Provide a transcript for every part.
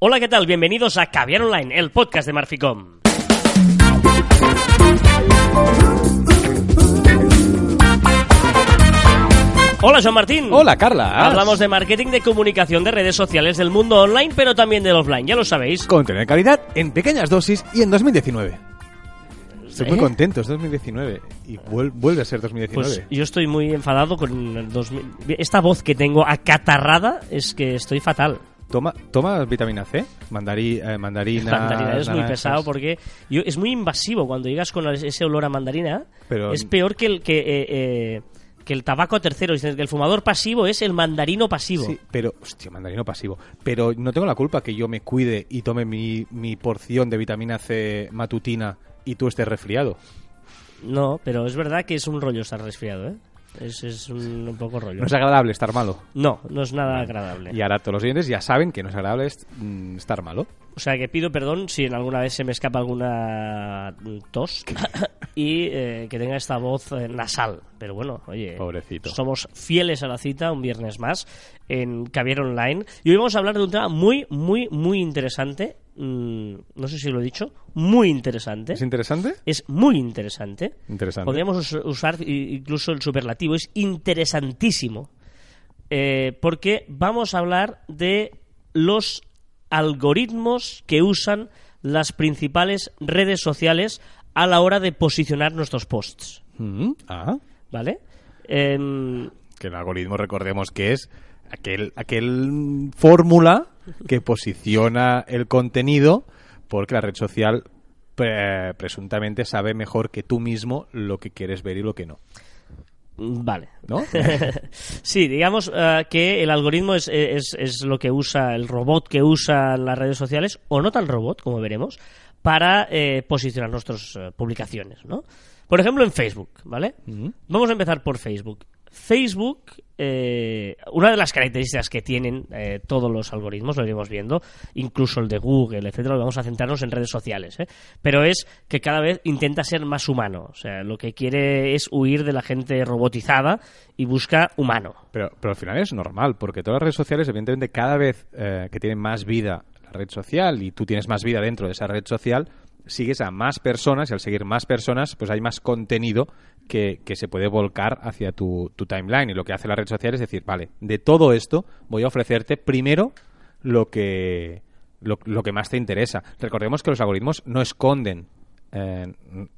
Hola, ¿qué tal? Bienvenidos a Caviar Online, el podcast de Marficom. Hola, Joan Martín. Hola, Carla. Hablamos de marketing, de comunicación, de redes sociales, del mundo online, pero también del offline, ya lo sabéis. Contenido de calidad en pequeñas dosis y en 2019. Estoy ¿Eh? muy contento, es 2019 y vuel- vuelve a ser 2019. Pues yo estoy muy enfadado con el 2000. Esta voz que tengo acatarrada es que estoy fatal. Toma, toma vitamina C, eh, mandarina. mandarina es muy pesado porque yo, es muy invasivo cuando llegas con ese olor a mandarina. Pero- es peor que el que eh, eh, que el tabaco tercero. Dicen que el fumador pasivo es el mandarino pasivo. Sí, pero, hostia, mandarino pasivo. Pero no tengo la culpa que yo me cuide y tome mi, mi porción de vitamina C matutina y tú estés resfriado. No, pero es verdad que es un rollo estar resfriado, ¿eh? Es, es un, un poco rollo. No es agradable estar malo. No, no es nada agradable. Y ahora todos los oyentes ya saben que no es agradable est- mm, estar malo. O sea que pido perdón si en alguna vez se me escapa alguna tos y eh, que tenga esta voz eh, nasal. Pero bueno, oye, Pobrecito. somos fieles a la cita un viernes más en Caviar Online. Y hoy vamos a hablar de un tema muy, muy, muy interesante. Mm, no sé si lo he dicho. Muy interesante. ¿Es interesante? Es muy interesante. Interesante. Podríamos us- usar incluso el superlativo. Es interesantísimo. Eh, porque vamos a hablar de los algoritmos que usan las principales redes sociales a la hora de posicionar nuestros posts. Mm, Ah, ¿Vale? Em, que el algoritmo recordemos que es aquel aquel fórmula que posiciona el contenido porque la red social pre- presuntamente sabe mejor que tú mismo lo que quieres ver y lo que no, vale. ¿no? Sí, digamos eh, que el algoritmo es, es- es lo que usa, el robot que usa las redes sociales, o no tan robot, como veremos, para eh, posicionar nuestras eh, publicaciones, ¿no? Por ejemplo, en Facebook, ¿vale? Vamos a empezar por Facebook. Facebook, eh, una de las características que tienen eh, todos los algoritmos, lo iremos viendo, incluso el de Google, etcétera, vamos a centrarnos en redes sociales, ¿eh? pero es que cada vez intenta ser más humano. O sea, lo que quiere es huir de la gente robotizada y busca humano. Pero, pero al final es normal, porque todas las redes sociales, evidentemente, cada vez eh, que tienen más vida la red social y tú tienes más vida dentro de esa red social, sigues a más personas y al seguir más personas, pues hay más contenido que, que se puede volcar hacia tu, tu timeline. Y lo que hace la red social es decir, vale, de todo esto voy a ofrecerte primero lo que, lo, lo que más te interesa. Recordemos que los algoritmos no esconden, eh,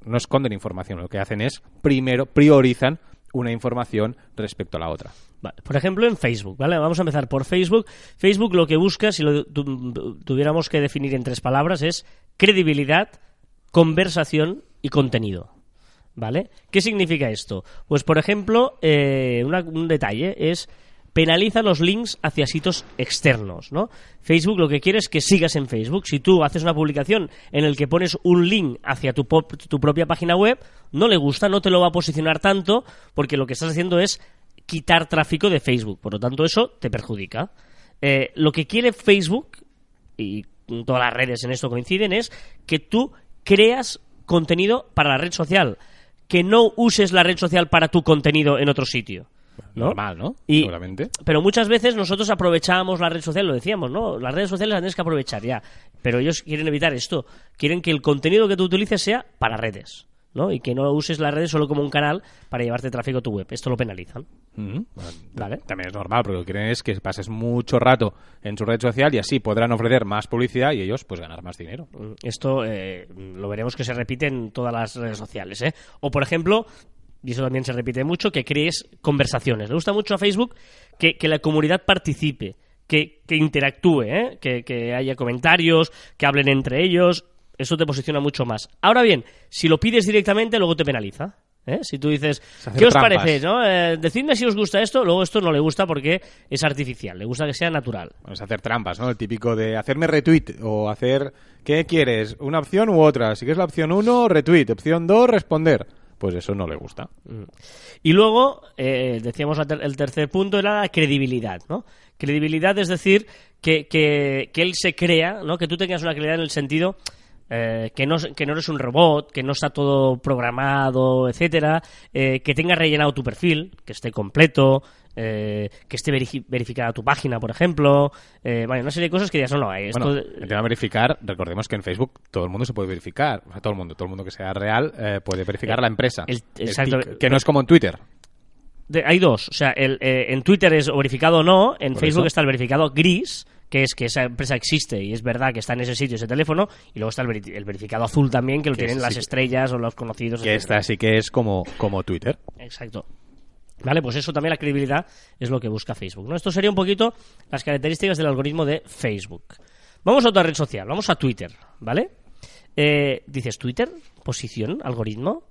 no esconden información, lo que hacen es primero priorizan una información respecto a la otra. Por ejemplo, en Facebook, ¿vale? Vamos a empezar por Facebook. Facebook lo que busca, si lo tu- tuviéramos que definir en tres palabras, es credibilidad, conversación y contenido. ¿Vale? ¿Qué significa esto? Pues, por ejemplo, eh, un detalle es penaliza los links hacia sitios externos, ¿no? Facebook lo que quiere es que sigas en Facebook. Si tú haces una publicación en el que pones un link hacia tu, tu propia página web, no le gusta, no te lo va a posicionar tanto, porque lo que estás haciendo es quitar tráfico de Facebook. Por lo tanto, eso te perjudica. Eh, lo que quiere Facebook, y todas las redes en esto coinciden, es que tú creas contenido para la red social. Que no uses la red social para tu contenido en otro sitio. ¿no? Normal, ¿no? Y- Seguramente. Pero muchas veces nosotros aprovechamos la red social, lo decíamos, ¿no? Las redes sociales las tienes que aprovechar ya. Pero ellos quieren evitar esto. Quieren que el contenido que tú utilices sea para redes, ¿no? Y que no uses las redes solo como un canal para llevarte tráfico a tu web. Esto lo penalizan. Bueno, Vale. También es normal, porque lo que quieren es que pases mucho rato en su red social y así podrán ofrecer más publicidad y ellos pues ganar más dinero. Mm, Esto eh, lo veremos que se repite en todas las redes sociales. ¿eh? O, por ejemplo, y eso también se repite mucho, que crees conversaciones. Le gusta mucho a Facebook que, que la comunidad participe, que, que interactúe, ¿eh? que, que haya comentarios, que hablen entre ellos. Eso te posiciona mucho más. Ahora bien, si lo pides directamente, luego te penaliza. ¿eh? Si tú dices, ¿qué os trampas. parece? ¿no? Eh, decidme si os gusta esto, luego esto no le gusta porque es artificial, le gusta que sea natural. Bueno, es hacer trampas, ¿no? El típico de hacerme retweet o hacer... ¿Qué quieres? ¿Una opción u otra? Si quieres la opción 1, retweet. Opción 2, responder. Pues eso no le gusta. Y luego, eh, decíamos el tercer punto, era la credibilidad, ¿no? Credibilidad es decir, que, que, que él se crea, ¿no? Que tú tengas una credibilidad en el sentido eh, que, no, que no eres un robot, que no está todo programado, etcétera, eh, que tengas rellenado tu perfil, que esté completo, eh, que esté verifi- verificada tu página, por ejemplo, eh, una serie de cosas que digas, no, no, esto... Bueno, el tema de verificar, recordemos que en Facebook todo el mundo se puede verificar. O sea, todo el mundo, todo el mundo que sea real eh, puede verificar la empresa. el- El exacto. tic, que no es como en Twitter. de- hay dos. O sea, el, eh, en Twitter es verificado o no, en Facebook eso. está el verificado gris, que es que esa empresa existe y es verdad que está en ese sitio, ese teléfono, y luego está el, veri- el verificado azul también, que lo Que tienen las sí estrellas o los conocidos. Que esta sí que es como, como Twitter. Exacto. Vale, pues eso también la credibilidad es lo que busca Facebook. ¿no? Esto sería un poquito las características del algoritmo de Facebook. Vamos a otra red social, vamos a Twitter, ¿vale? Eh, dices, ¿Twitter? ¿Posición? ¿Algoritmo?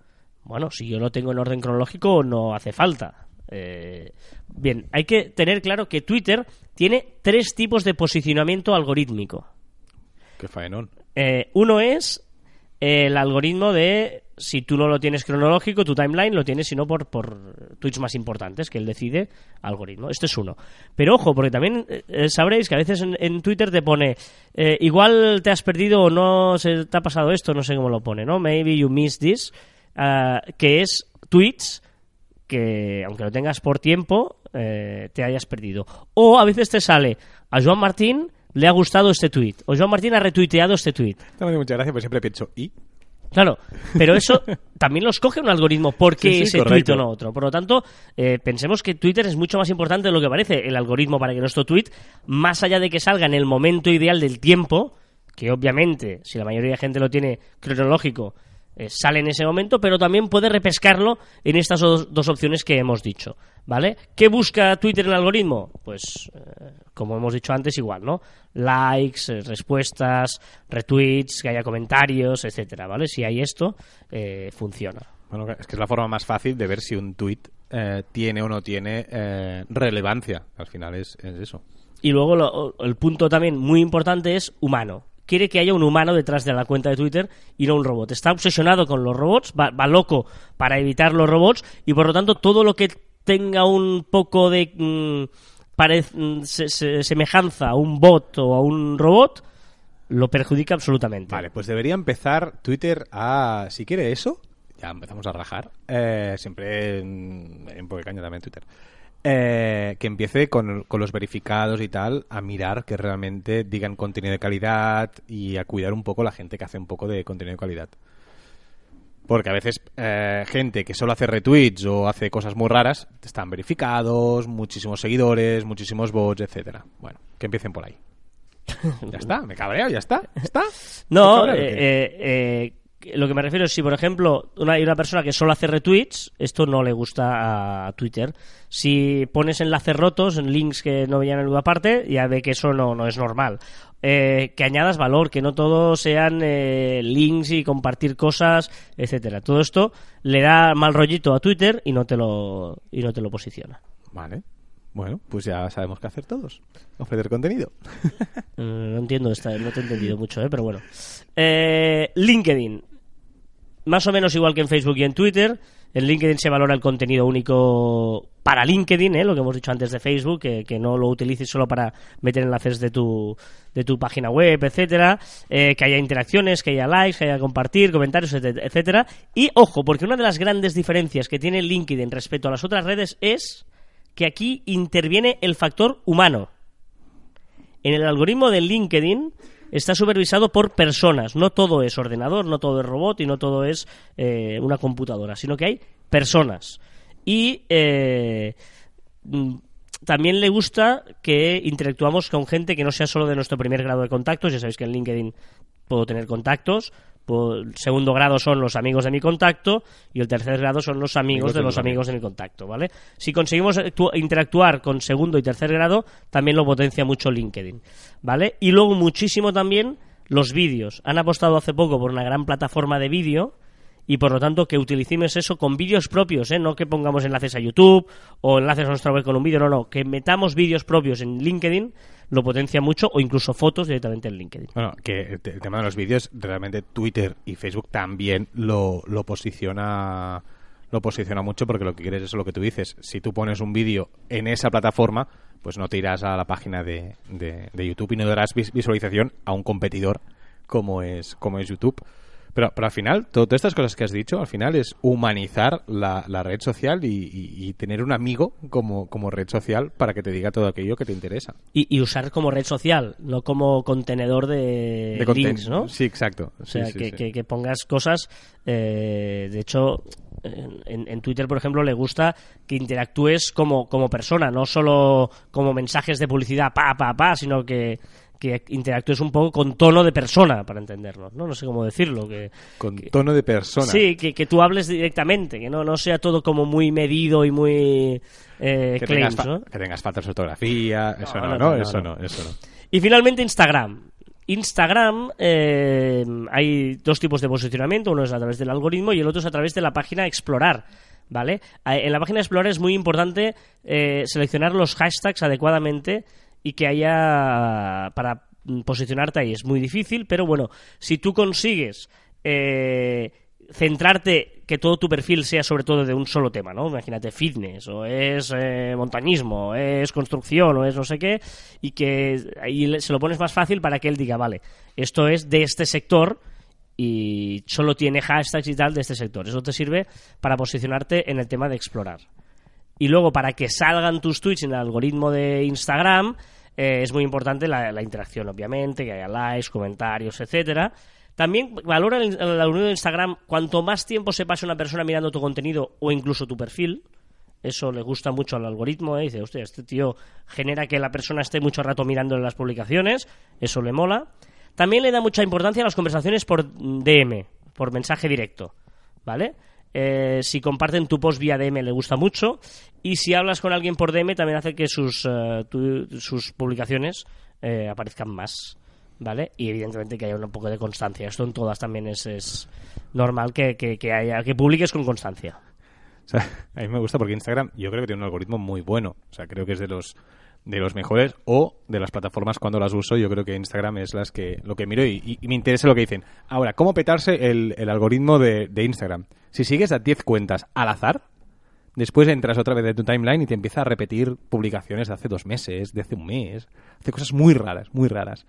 Bueno, si yo lo tengo en orden cronológico, no hace falta. Eh, bien, hay que tener claro que Twitter tiene tres tipos de posicionamiento algorítmico. Qué faenón. Eh, uno es el algoritmo de si tú no lo tienes cronológico, tu timeline lo tienes sino por, por tweets más importantes que él decide algoritmo. Este es uno. Pero ojo, porque también eh, sabréis que a veces en, en Twitter te pone eh, igual te has perdido o no se te ha pasado esto, no sé cómo lo pone, ¿no? Maybe you missed this, ah, que es tweets que aunque lo tengas por tiempo eh, te hayas perdido. O a veces te sale a Joan Martín le ha gustado este tweet o Joan Martín ha retuiteado este tweet. No me hace mucha gracia, pero siempre pienso, ¿y? Claro, pero eso también lo escoge un algoritmo porque Sí, sí, ese tweet o no otro. Por lo tanto, eh, pensemos que Twitter es mucho más importante de lo que parece el algoritmo para que nuestro tweet, más allá de que salga en el momento ideal del tiempo, que obviamente, si la mayoría de gente lo tiene cronológico, sale en ese momento, pero también puede repescarlo en estas dos, dos opciones que hemos dicho, ¿vale? ¿Qué busca Twitter en el algoritmo? Pues, eh, como hemos dicho antes, igual, ¿no? Likes, eh, respuestas, retweets, que haya comentarios, etcétera, ¿vale? Si hay esto, eh, funciona. Bueno, es que es la forma más fácil de ver si un tweet eh, tiene o no tiene eh, relevancia. Al final es, es eso. Y luego lo- el punto también muy importante es humano. Quiere que haya un humano detrás de la cuenta de Twitter y no un robot. Está obsesionado con los robots, va, va loco para evitar los robots y por lo tanto todo lo que tenga un poco de mm, parec- mm, se- se- semejanza a un bot o a un robot lo perjudica absolutamente. Vale, pues debería empezar Twitter a... Si quiere eso, ya empezamos a rajar. Eh, siempre en, en Poco de Caña también Twitter. Eh, que empiece con, con los verificados y tal a mirar que realmente digan contenido de calidad y a cuidar un poco la gente que hace un poco de contenido de calidad. Porque a veces eh, gente que solo hace retweets o hace cosas muy raras están verificados, muchísimos seguidores, muchísimos bots, etcétera. Bueno, que empiecen por ahí. Ya está, me cabreo, ya está, ya está. No, eh, eh, lo que me refiero es si, por ejemplo, hay una persona que solo hace retweets, esto no le gusta a Twitter. Si pones enlaces rotos, en links que no vayan en ninguna parte, ya ve que eso no, no es normal. Eh, que añadas valor, que no todo sean eh, links y compartir cosas, etcétera. Todo esto le da mal rollito a Twitter y no te lo, y no te lo posiciona. Vale. Bueno, pues ya sabemos qué hacer todos. Ofrecer contenido. Eh, no entiendo esta, no te he entendido mucho, ¿eh? pero bueno. Eh, LinkedIn. Más o menos igual que en Facebook y en Twitter. En LinkedIn se valora el contenido único para LinkedIn, ¿eh? lo que hemos dicho antes de Facebook, que, que no lo utilices solo para meter enlaces de tu, de tu página web, etcétera, eh, que haya interacciones, que haya likes, que haya compartir, comentarios, etc- etcétera. Y ojo, porque una de las grandes diferencias que tiene LinkedIn respecto a las otras redes es que aquí interviene el factor humano en el algoritmo de LinkedIn está supervisado por personas. No todo es ordenador, no todo es robot y no todo es eh, una computadora, sino que hay personas. Y eh, mm, también le gusta que interactuamos con gente que no sea solo de nuestro primer grado de contactos. Ya sabéis que en LinkedIn puedo tener contactos. El segundo grado son los amigos de mi contacto y el tercer grado son los amigos Amigos de los amigos de mi contacto, ¿vale? Si conseguimos actu- interactuar con segundo y tercer grado, también lo potencia mucho LinkedIn, ¿vale? Y luego muchísimo también los vídeos. Han apostado hace poco por una gran plataforma de vídeo y por lo tanto que utilicemos eso con vídeos propios, ¿eh? no que pongamos enlaces a YouTube o enlaces a nuestra web con un vídeo, no, no, que metamos vídeos propios en LinkedIn lo potencia mucho o incluso fotos directamente en LinkedIn. Bueno, que el, tema de los vídeos, realmente Twitter y Facebook también lo, lo posiciona lo posiciona mucho porque lo que quieres es lo que tú dices. Si tú pones un vídeo en esa plataforma, pues no te irás a la página de, de, de YouTube y no darás vis- visualización a un competidor como es, como es YouTube. Pero, pero al final, to- todas estas cosas que has dicho, al final es humanizar la, la red social y, y- y tener un amigo como, como red social para que te diga todo aquello que te interesa. Y, y usar como red social, no como contenedor de, De links, ¿no? Sí, exacto. O sea, sí, que, sí. que- que pongas cosas. eh, de hecho, en- en Twitter, por ejemplo, le gusta que interactúes como, como persona, no solo como mensajes de publicidad, pa, pa, pa, sino que, que interactúes un poco con tono de persona, para entendernos, ¿no? No sé cómo decirlo. Que, Con que- tono de persona. Sí, que, que tú hables directamente, que no, no sea todo como muy medido y muy eh, que, claims, tengas que tengas faltas de ortografía, eso no, no, no, no, no, eso no. no, eso no. Y finalmente Instagram. Instagram, eh, hay dos tipos de posicionamiento, uno es a través del algoritmo y el otro es a través de la página Explorar. ¿Vale? Eh, En la página Explorar es muy importante eh, seleccionar los hashtags adecuadamente y que haya para posicionarte ahí. Es muy difícil, pero bueno, si tú consigues eh, centrarte que todo tu perfil sea sobre todo de un solo tema, ¿no? Imagínate fitness, o es eh, montañismo, o es construcción, o es no sé qué, y que ahí se lo pones más fácil para que él diga, vale, esto es de este sector y solo tiene hashtags y tal de este sector. Eso te sirve para posicionarte en el tema de explorar. Y luego, para que salgan tus tweets en el algoritmo de Instagram, eh, es muy importante la, interacción, obviamente, que haya likes, comentarios, etcétera. También valora el, el algoritmo de Instagram cuanto más tiempo se pase una persona mirando tu contenido o incluso tu perfil. Eso le gusta mucho al algoritmo, ¿eh? dice, hostia, este tío genera que la persona esté mucho rato mirando las publicaciones, eso le mola. También le da mucha importancia a las conversaciones por DM, por mensaje directo, ¿vale? Eh, si comparten tu post vía DM le gusta mucho y si hablas con alguien por DM también hace que sus, eh, tu- sus publicaciones eh, aparezcan más, ¿vale? Y evidentemente que haya un poco de constancia. Esto en todas también es, es normal que, que, haya, que publiques con constancia. A mí me gusta porque Instagram yo creo que tiene un algoritmo muy bueno. O sea, creo que es de los de los mejores o de las plataformas cuando las uso. Yo creo que Instagram es las que lo que miro y, y- me interesa lo que dicen. Ahora, ¿cómo petarse el, el algoritmo de, de Instagram? Si sigues a 10 cuentas al azar, después entras otra vez en tu timeline y te empieza a repetir publicaciones de hace dos meses, de hace un mes. Hace cosas muy raras, muy raras.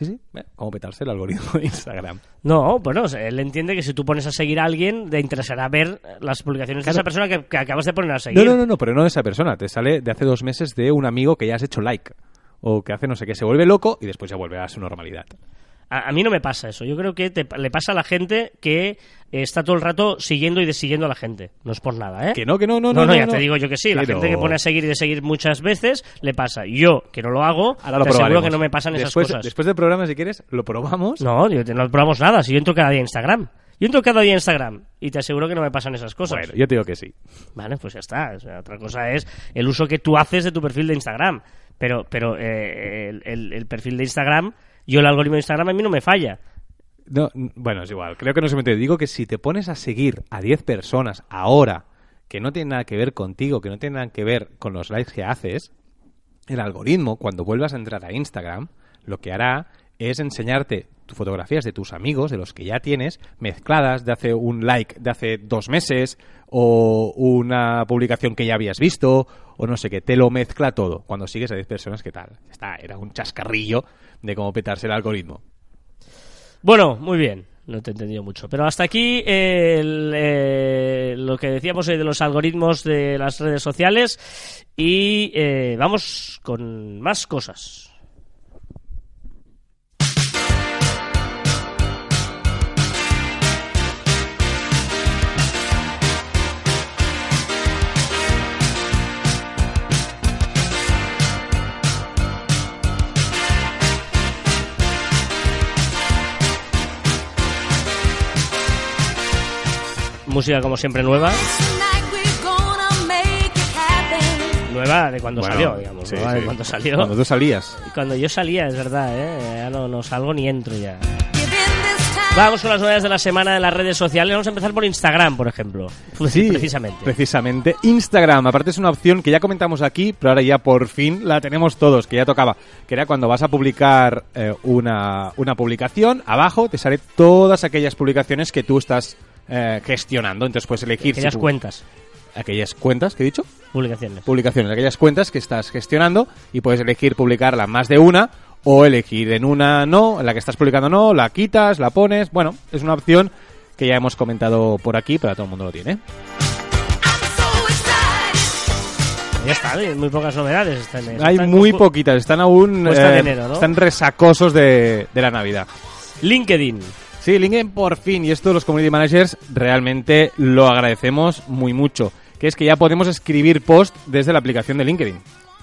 Sí, sí, bueno, ¿cómo petarse el algoritmo de Instagram? No, bueno, él entiende que si tú pones a seguir a alguien, le interesará ver las publicaciones de esa persona que, que acabas de poner a seguir. No, no, no, no, pero no de esa persona. Te sale de hace dos meses de un amigo que ya has hecho like. O que hace no sé qué, se vuelve loco y después ya vuelve a su normalidad. A, a mí no me pasa eso. Yo creo que te- le pasa a la gente que eh, está todo el rato siguiendo y desiguiendo a la gente. No es por nada, ¿eh? Que no, que no, no, no, no. ya no. te digo yo que sí. La gente que pone a seguir y de seguir muchas veces le pasa. Yo, que no lo hago, Ahora lo te aseguro que no me pasan esas cosas. Después del programa, si quieres, lo probamos. No, yo te- no probamos nada. Si yo entro cada día a Instagram. Yo entro cada día a Instagram y te aseguro que no me pasan esas cosas. Bueno, yo te digo que sí. Vale, pues ya está. O sea, otra cosa es el uso que tú haces de tu perfil de Instagram. Pero, pero eh, el, el- el perfil de Instagram, yo el algoritmo de Instagram a mí no me falla. No, bueno, es igual. Creo que no se me entiende. Digo que si te pones a seguir a 10 personas ahora que no tienen nada que ver contigo, que no tienen nada que ver con los likes que haces, el algoritmo, cuando vuelvas a entrar a Instagram, lo que hará es enseñarte tus fotografías de tus amigos, de los que ya tienes, mezcladas de hace un like de hace dos meses, o una publicación que ya habías visto, o no sé qué, te lo mezcla todo. Cuando sigues a 10 personas, ¿qué tal? Está, era un chascarrillo de cómo petarse el algoritmo. Bueno, muy bien. No te he entendido mucho. Pero hasta aquí el, eh, lo que decíamos de los algoritmos de las redes sociales. Y eh, vamos con más cosas. Música como siempre nueva. Nueva de cuando Bueno, salió, digamos. sí, nueva de cuando salió. Cuando tú salías. Cuando yo salía, es verdad, ¿eh? Ya no, no salgo ni entro ya. Vamos con las novedades de la semana en las redes sociales. Vamos a empezar por Instagram, por ejemplo. Sí, precisamente. Precisamente. Instagram, aparte es una opción que ya comentamos aquí, pero ahora ya por fin la tenemos todos, que ya tocaba. Que era cuando vas a publicar eh, una, una publicación, abajo te sale todas aquellas publicaciones que tú estás eh, gestionando. Entonces puedes elegir... Aquellas si cuentas, Aquellas cuentas, ¿qué he dicho? publicaciones. publicaciones, aquellas cuentas que estás gestionando y puedes elegir publicarla más de una o elegir en una no, en la que estás publicando no, la quitas, la pones. Bueno, es una opción que ya hemos comentado por aquí, pero todo el mundo lo tiene. Ya está, hay muy pocas novedades. Están, Hay están muy con- poquitas, están aún eh, ¿no? están resacosos de, de la Navidad. LinkedIn. Sí, LinkedIn por fin, y esto los community managers realmente lo agradecemos muy mucho, que es que ya podemos escribir post desde la aplicación de LinkedIn.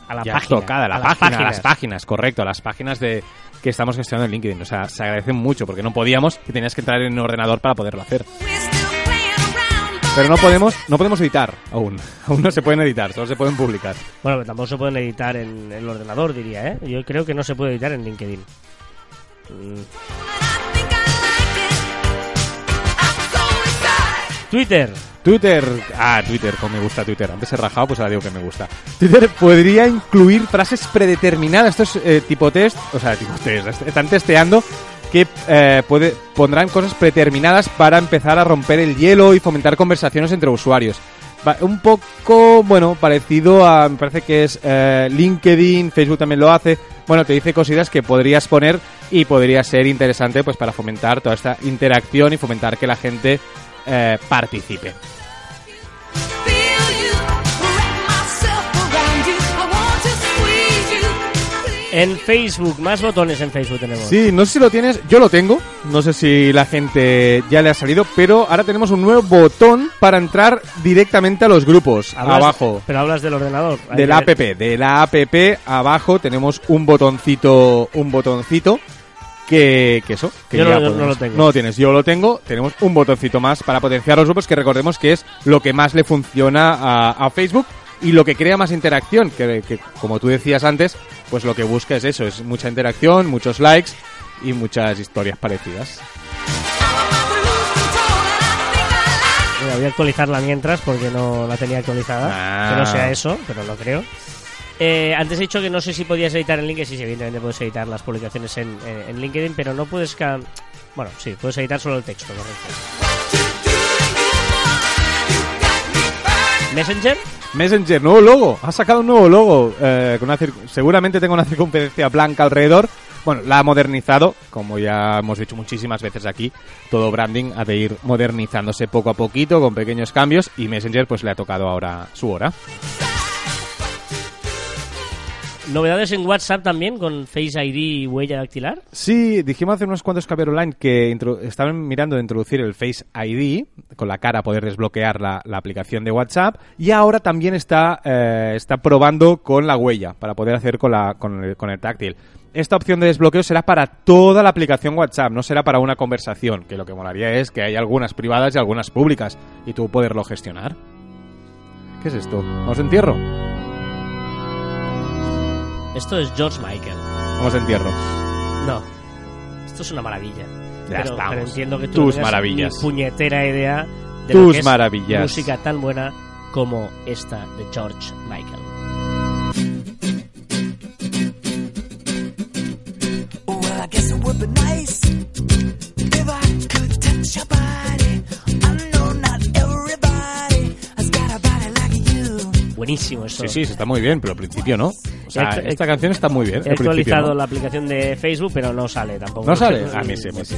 A la ya página. tocada, la a página, las las páginas. páginas, correcto, las páginas de que estamos gestionando en LinkedIn. O sea, se agradecen mucho porque no podíamos y tenías que entrar en un ordenador para poderlo hacer. Pero no podemos, no podemos editar aún. Aún no se pueden editar, solo se pueden publicar. Bueno, pero tampoco se pueden editar en el ordenador, diría, ¿eh? Yo creo que no se puede editar en LinkedIn. Mm. Twitter. Twitter, ah, Twitter, como me gusta Twitter. Antes he rajado, pues ahora digo que me gusta. Twitter podría incluir frases predeterminadas. Esto es eh, tipo test, o sea, tipo test. Están testeando que eh, puede, pondrán cosas predeterminadas para empezar a romper el hielo y fomentar conversaciones entre usuarios. Va- un poco, bueno, parecido a, me parece que es eh, LinkedIn, Facebook también lo hace. Bueno, te dice cositas que podrías poner y podría ser interesante pues para fomentar toda esta interacción y fomentar que la gente eh, participe. En Facebook, más botones en Facebook tenemos. Sí, no sé si lo tienes, yo lo tengo, no sé si la gente ya le ha salido, pero ahora tenemos un nuevo botón para entrar directamente a los grupos, Hablas- abajo. Pero hablas del ordenador. Hay que- app, de la app abajo tenemos un botoncito, un botoncito que, que eso, que Yo no- lo tengo. No lo tienes, yo lo tengo, tenemos un botoncito más para potenciar los grupos que recordemos que es lo que más le funciona a, a Facebook y lo que crea más interacción, que, que como tú decías antes, pues lo que busca es eso, es mucha interacción, muchos likes y muchas historias parecidas. Mira, voy a actualizarla mientras porque no la tenía actualizada. Ah. Que no sea eso, pero lo creo. Eh, antes he dicho que no sé si podías editar en LinkedIn. Sí, sí, evidentemente puedes editar las publicaciones en, en- en LinkedIn, pero no puedes. Bueno, sí, puedes editar solo el texto, correcto. Messenger. Messenger, nuevo logo. Ha sacado un nuevo logo. eh, con una seguramente tengo una circunferencia blanca alrededor. Bueno, la ha modernizado, como ya hemos dicho muchísimas veces aquí. Todo branding ha de ir modernizándose poco a poquito, con pequeños cambios. Y Messenger, pues le ha tocado ahora su hora. Novedades en WhatsApp también con Face ID y huella dactilar. Sí, dijimos hace unos cuantos Caber Online que estaban mirando de introducir el Face ID, con la cara poder desbloquear la, aplicación de WhatsApp, y ahora también está, eh, está probando con la huella, para poder hacer con, el, con el táctil. Esta opción de desbloqueo será para toda la aplicación WhatsApp, no será para una conversación, que lo que molaría es que hay algunas privadas y algunas públicas, y tú poderlo gestionar. ¿Qué es esto? ¿Vamos entierro? Esto es George Michael. Vamos a entierro. No. Esto es una maravilla. Ya pero, estamos. pero entiendo que tú Tus no maravillas. ni puñetera idea de Tus lo que es maravillas. música tan buena como esta de George Michael. Well, I guess it would be nice if I could touch your body. Buenísimo esto. Sí, sí, está muy bien, pero al principio no. O sea, He esta canción está muy bien. He actualizado no. la aplicación de Facebook, pero no sale tampoco. ¿No sale? A mí sí, a mí sí.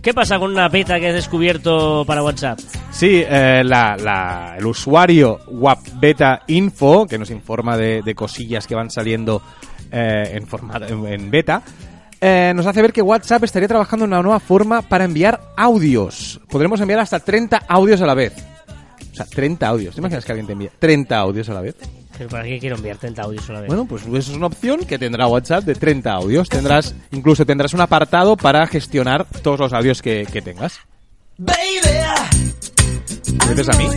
¿Qué pasa con una beta que has descubierto para WhatsApp? Sí, eh, la, la- el usuario WAP Beta Info, que nos informa de, de cosillas que van saliendo eh, en, forma- en, en beta, eh, nos hace ver que WhatsApp estaría trabajando en una nueva forma para enviar audios. Podremos enviar hasta 30 audios a la vez. Sea, 30 audios. ¿Te imaginas que alguien te envía 30 audios a la vez? ¿Pero ¿Para qué quiero enviar 30 audios a la vez? Bueno, pues eso es una opción que tendrá WhatsApp de 30 audios. Tendrás, incluso tendrás un apartado para gestionar todos los audios que, que tengas. Baby, ¿Me dices a mí?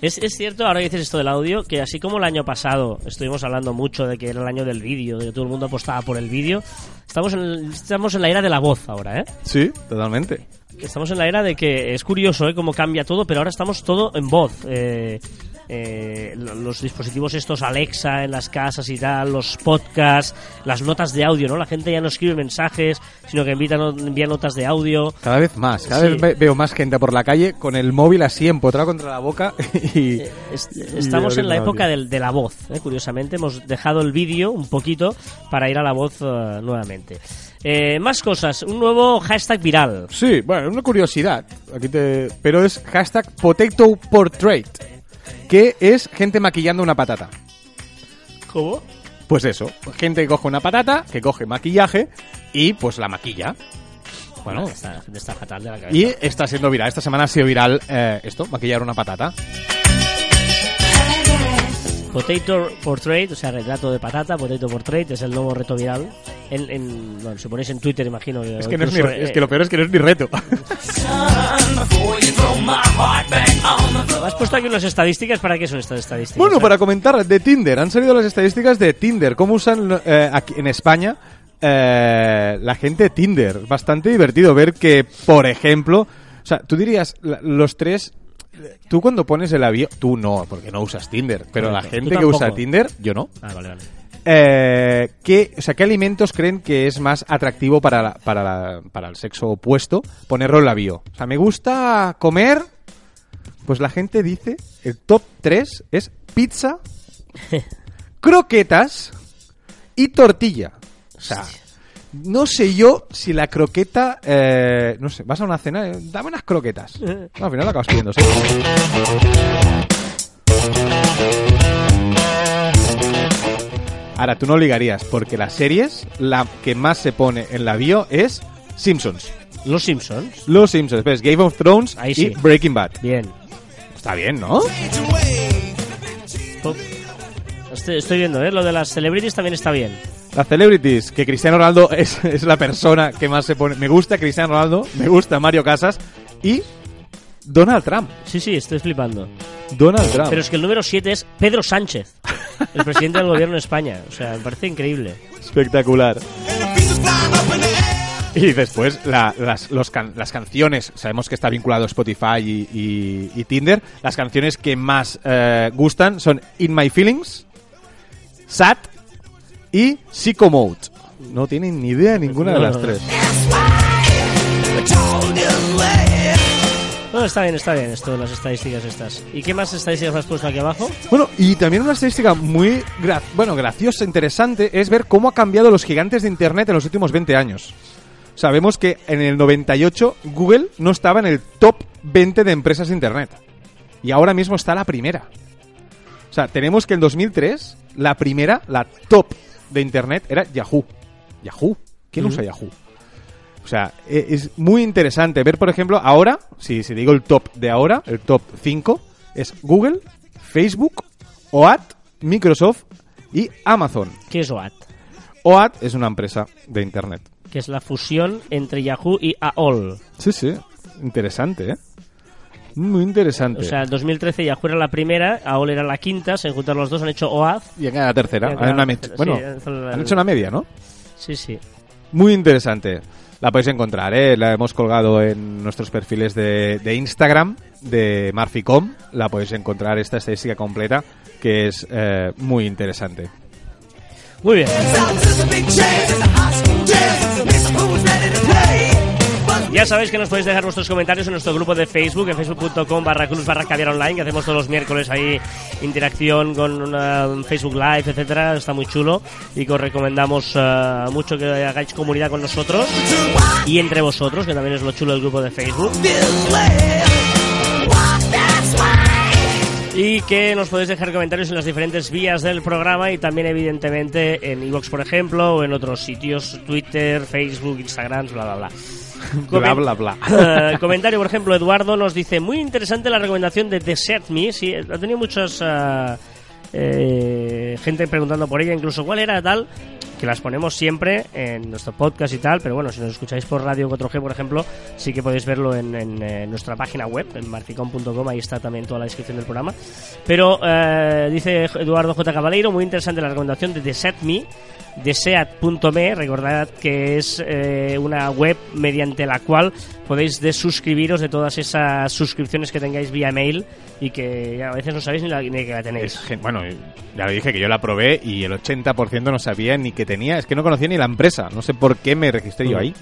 es cierto, ahora que dices esto del audio, que así como el año pasado estuvimos hablando mucho de que era el año del vídeo, de que todo el mundo apostaba por el vídeo, Estamos en, estamos en la era de la voz ahora, ¿eh? Sí, totalmente. Estamos en la era de que es curioso ¿eh? cómo cambia todo, pero ahora estamos todo en voz. Eh, eh, lo- los dispositivos estos Alexa en las casas y tal, los podcasts, las notas de audio, ¿no? La gente ya no escribe mensajes, sino que envía, no- envía notas de audio. Cada vez más, cada Sí. vez ve- veo más gente por la calle con el móvil así empotrado contra la boca y... Es- estamos en la época del- de, la voz, ¿eh? curiosamente. Hemos dejado el vídeo un poquito para ir a la voz eh, nuevamente. Eh, más cosas, un nuevo hashtag viral. Sí, bueno, una curiosidad, aquí te... pero es hashtag potato portrait, que es gente maquillando una patata. ¿Cómo? Pues eso, gente que coge una patata, que coge maquillaje y pues la maquilla. Bueno, Está, está fatal de la cabeza. y está siendo viral. Esta semana ha sido viral eh, esto, maquillar una patata. Potato Portrait, o sea, retrato de patata, Potato Portrait, es el nuevo reto viral. En, en- bueno, si ponéis en Twitter, imagino. Es que, no es, ni- incluso, es eh, que lo peor es que no es ni reto. Has puesto aquí unas estadísticas, ¿para qué son estas estadísticas? Bueno, Eh, para comentar de Tinder, han salido las estadísticas de Tinder, cómo usan eh, aquí en España eh, la gente Tinder. Bastante divertido ver que, por ejemplo, o sea, tú dirías, los tres, tú cuando pones el avión, tú no, porque no usas Tinder, pero la gente que usa. Tinder, yo no. Ah, vale, vale. Eh, ¿qué, o sea, ¿Qué alimentos creen que es más atractivo para, la- para, la- para el sexo opuesto ponerlo en la bio? O sea, me gusta comer. Pues la gente dice: el top 3 es pizza, croquetas y tortilla. O sea, no sé yo si la croqueta. eh, no sé, vas a una cena, eh, dame unas croquetas. No, al final la acabas pidiendo, sí. Ahora, tú no ligarías, porque las series, la que más se pone en la bio es Simpsons. Los Simpsons. Los Simpsons, ves, Game of Thrones Ahí y sí. Breaking Bad. Bien. Está bien, ¿no? Estoy, estoy viendo, ¿eh? Lo de las celebrities también está bien. Las celebrities, que Cristiano Ronaldo es, es la persona que más se pone. Me gusta Cristiano Ronaldo, me gusta Mario Casas y Donald Trump. Sí, sí, estoy flipando. Donald Trump. Pero es que el número 7 es Pedro Sánchez, el presidente del gobierno de España. O sea, me parece increíble. Espectacular. Y después la- las, los can- las canciones, sabemos que está vinculado Spotify y, y- y Tinder, las canciones que más eh, gustan son In My Feelings, Sad y Psycho Mode. No tienen ni idea ninguna de las tres. Bueno, está bien, está bien esto de las estadísticas estas. ¿Y qué más estadísticas has puesto aquí abajo? Bueno, y también una estadística muy gra- bueno, graciosa, interesante, es ver cómo ha cambiado los gigantes de Internet en los últimos 20 años. Sabemos que en el 98 Google no estaba en el top 20 de empresas de Internet. Y ahora mismo está la primera. O sea, tenemos que en 2003 la primera, la top de Internet era Yahoo. Yahoo. ¿Quién usa Yahoo? O sea, e- es muy interesante ver, por ejemplo, ahora, si, si digo el top de ahora, el top 5, es Google, Facebook, OAT, Microsoft y Amazon. ¿Qué es OAT? OAT es una empresa de Internet. Que es la fusión entre Yahoo y AOL. Sí, sí. Interesante, ¿eh? Muy interesante. O sea, en 2013 Yahoo era la primera, AOL era la quinta, se juntaron los dos, han hecho OAD. y en la tercera. Acá la me- tercera, bueno, sí, es el- han hecho una media, ¿no? Sí, sí. Muy interesante. La podéis encontrar, ¿eh? La hemos colgado en nuestros perfiles de, de Instagram de Marficom. La podéis encontrar esta estadística completa, que es eh, muy interesante. Muy bien. Ya sabéis que nos podéis dejar vuestros comentarios en nuestro grupo de Facebook, en facebook.com barra cruz barra caviar online, que hacemos todos los miércoles ahí interacción con Facebook Live, etcétera, está muy chulo y que os recomendamos eh, mucho que hagáis comunidad con nosotros y entre vosotros, que también es lo chulo del grupo de Facebook. Y que nos podéis dejar comentarios en las diferentes vías del programa y también evidentemente en iVoox, por ejemplo, o en otros sitios, Twitter, Facebook, Instagram, bla, bla, bla. Bla, bla, bla. Eh, comentario, por ejemplo, Eduardo nos dice, muy interesante la recomendación de Desert Me, sí, ha tenido muchas... ah, eh, gente preguntando por ella, incluso cuál era tal, que las ponemos siempre en nuestro podcast y tal, pero bueno, si nos escucháis por Radio 4G, por ejemplo, sí que podéis verlo en, eh, nuestra página web, en marficom.com, ahí está también toda la descripción del programa. Pero eh, dice Eduardo J. Cabaleiro, muy interesante la recomendación de The Set deseat.me, recordad que es eh, una web mediante la cual podéis desuscribiros de todas esas suscripciones que tengáis vía mail y que a veces no sabéis ni, la, ni que la tenéis. Bueno, ya lo dije que yo la probé y el 80% no sabía ni que tenía. Es que no conocía ni la empresa. No sé por qué me registré yo ahí.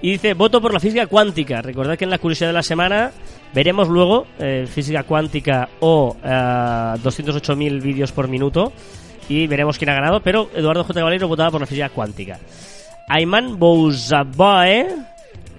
Y dice, voto por la física cuántica. Recordad que en la curiosidad de la semana veremos luego eh, física cuántica o eh, 208.000 vídeos por minuto y veremos quién ha ganado, pero Eduardo J. Caballero votaba por la física cuántica. Ayman Bouzaboe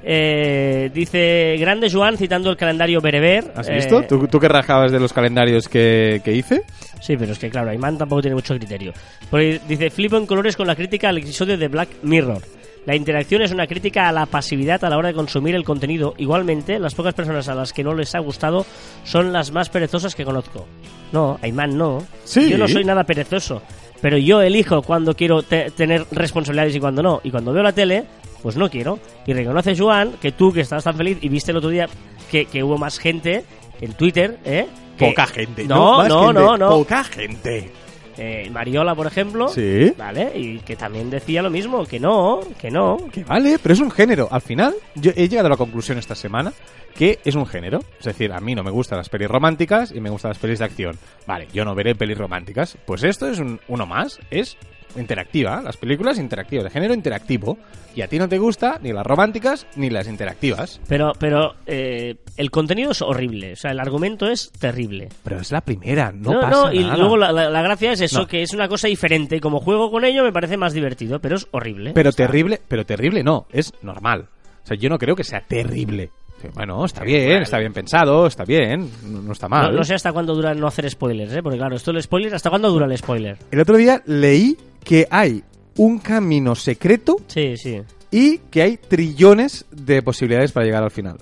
eh, dice, grande Joan citando el calendario bereber. ¿Has Eh, visto? ¿Tú, tú que rajabas de los calendarios que, que hice? Sí, pero es que claro, Ayman tampoco tiene mucho criterio. Porque dice, flipo en colores con la crítica al episodio de Black Mirror. La interacción es una crítica a la pasividad a la hora de consumir el contenido. Igualmente, las pocas personas a las que no les ha gustado son las más perezosas que conozco. No, Ayman no. Sí. Yo no soy nada perezoso. Pero yo elijo cuando quiero te- tener responsabilidades y cuando no. Y cuando veo la tele, pues no quiero. Y reconoce, Joan, que tú que estabas tan feliz y viste el otro día que, que hubo más gente en Twitter, ¿eh? Que- Poca gente. No, no, gente. no, no. Poca gente. Eh, Mariola, por ejemplo. Sí. Vale, y que también decía lo mismo, que no, que no. Que vale, pero es un género. Al final, yo he llegado a la conclusión esta semana que es un género. Es decir, a mí no me gustan las pelis románticas y me gustan las pelis de acción. Vale, yo no veré pelis románticas. Pues esto es un, uno más. Es interactiva. Las películas interactivas, de género interactivo. Y a ti no te gusta ni las románticas ni las interactivas. Pero, pero eh, el contenido es horrible, o sea, el argumento es terrible. Pero es la primera, no, pasa y nada. luego la, la- la gracia es eso, No. que es una cosa diferente. y Como juego con ello me parece más divertido, pero es horrible. Pero terrible, pero terrible no, es normal. O sea, yo no creo que sea terrible. Bueno, está bien, está bien pensado, está bien, no, no está mal. No, no sé hasta cuándo dura no hacer spoilers, ¿eh? porque claro, esto el spoiler, ¿hasta cuándo dura el spoiler? El otro día leí que hay un camino secreto Sí, sí, y que hay trillones de posibilidades para llegar al final.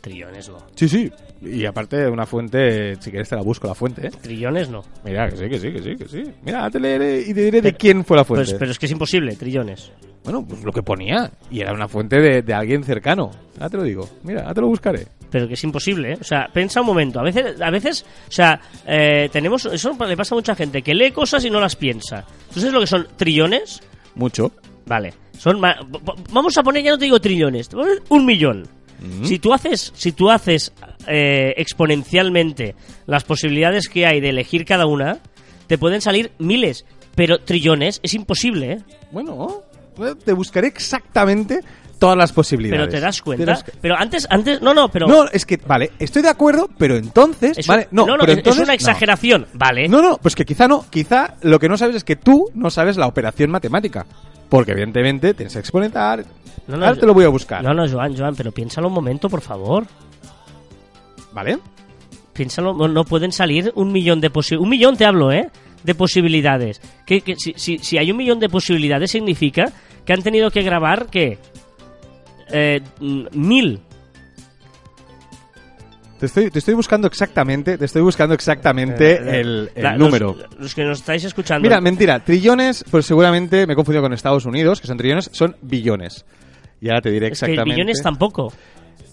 trillones no. Sí, sí. Y aparte de una fuente, si quieres te la busco la fuente, ¿eh? Trillones no. Mira, que sí, que sí, que sí, que sí. Mira, te leeré y te diré de quién fue la fuente. Pues, pero es que es imposible, trillones. Bueno, pues lo que ponía. Y era una fuente de, de alguien cercano. Ahora te lo digo. Mira, ahora te lo buscaré. Pero que es imposible, ¿eh? O sea, piensa un momento. A veces, a veces o sea, eh, tenemos. Eso le pasa a mucha gente que lee cosas y no las piensa. ¿Tú sabes lo que son trillones? Mucho. Vale. Son ma- vamos a poner, ya no te digo trillones, te voy a poner un millón. Si tú haces, si tú haces eh, exponencialmente las posibilidades que hay de elegir cada una, te pueden salir miles. Pero trillones es imposible, ¿eh? Bueno, te buscaré exactamente todas las posibilidades. Pero te das cuenta. das- Pero antes, antes, no, no, pero. No, es que, vale, estoy de acuerdo, pero entonces... es, vale, no, no, no, pero es- entonces... es una no. exageración, ¿vale? No, no, pues que quizá no. Quizá lo que no sabes es que tú no sabes la operación matemática. Porque evidentemente tienes que exponenciar. No, no, Ahora te lo voy a buscar. No, no, Joan, Joan, pero piénsalo un momento, por favor. ¿Vale? Piénsalo, no, no pueden salir un millón de posibilidades. Un millón te hablo, ¿eh? De posibilidades. Que, que si, si, si hay un millón de posibilidades, significa que han tenido que grabar, ¿qué? Eh, mil. Te estoy, te estoy buscando exactamente, te estoy buscando exactamente Eh, el, el la- los- número. Los, que nos estáis escuchando. Mira, mentira, trillones, pues seguramente me he confundido con Estados Unidos, que son trillones, son billones. Y ahora te diré es que exactamente. billones tampoco.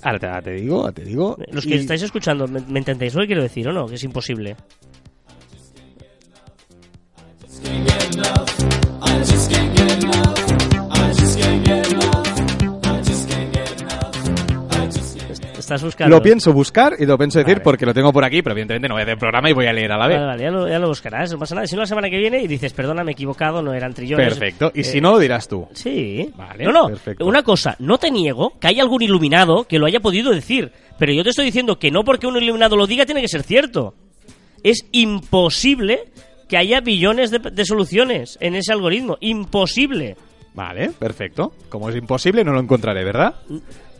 Ahora te, ahora te digo, ahora te digo. Los que Y- estáis escuchando, ¿me, me entendéis lo que quiero decir o no? Que es imposible. Estás buscando. Lo pienso buscar y lo pienso decir Vale. porque lo tengo por aquí, pero evidentemente no voy a hacer programa y voy a leer a la vez. Vale, vale, ya lo, ya lo buscarás, no pasa nada. Si no, la semana que viene y dices, perdona, me he equivocado, no eran trillones. Perfecto. Y Eh, si no, lo dirás tú. Sí. Vale, no, no. perfecto. Una cosa, no te niego que hay algún iluminado que lo haya podido decir. Pero yo te estoy diciendo que no porque un iluminado lo diga tiene que ser cierto. Es imposible que haya billones de, de soluciones en ese algoritmo. Imposible. Vale, perfecto. Como es imposible, no lo encontraré, ¿verdad?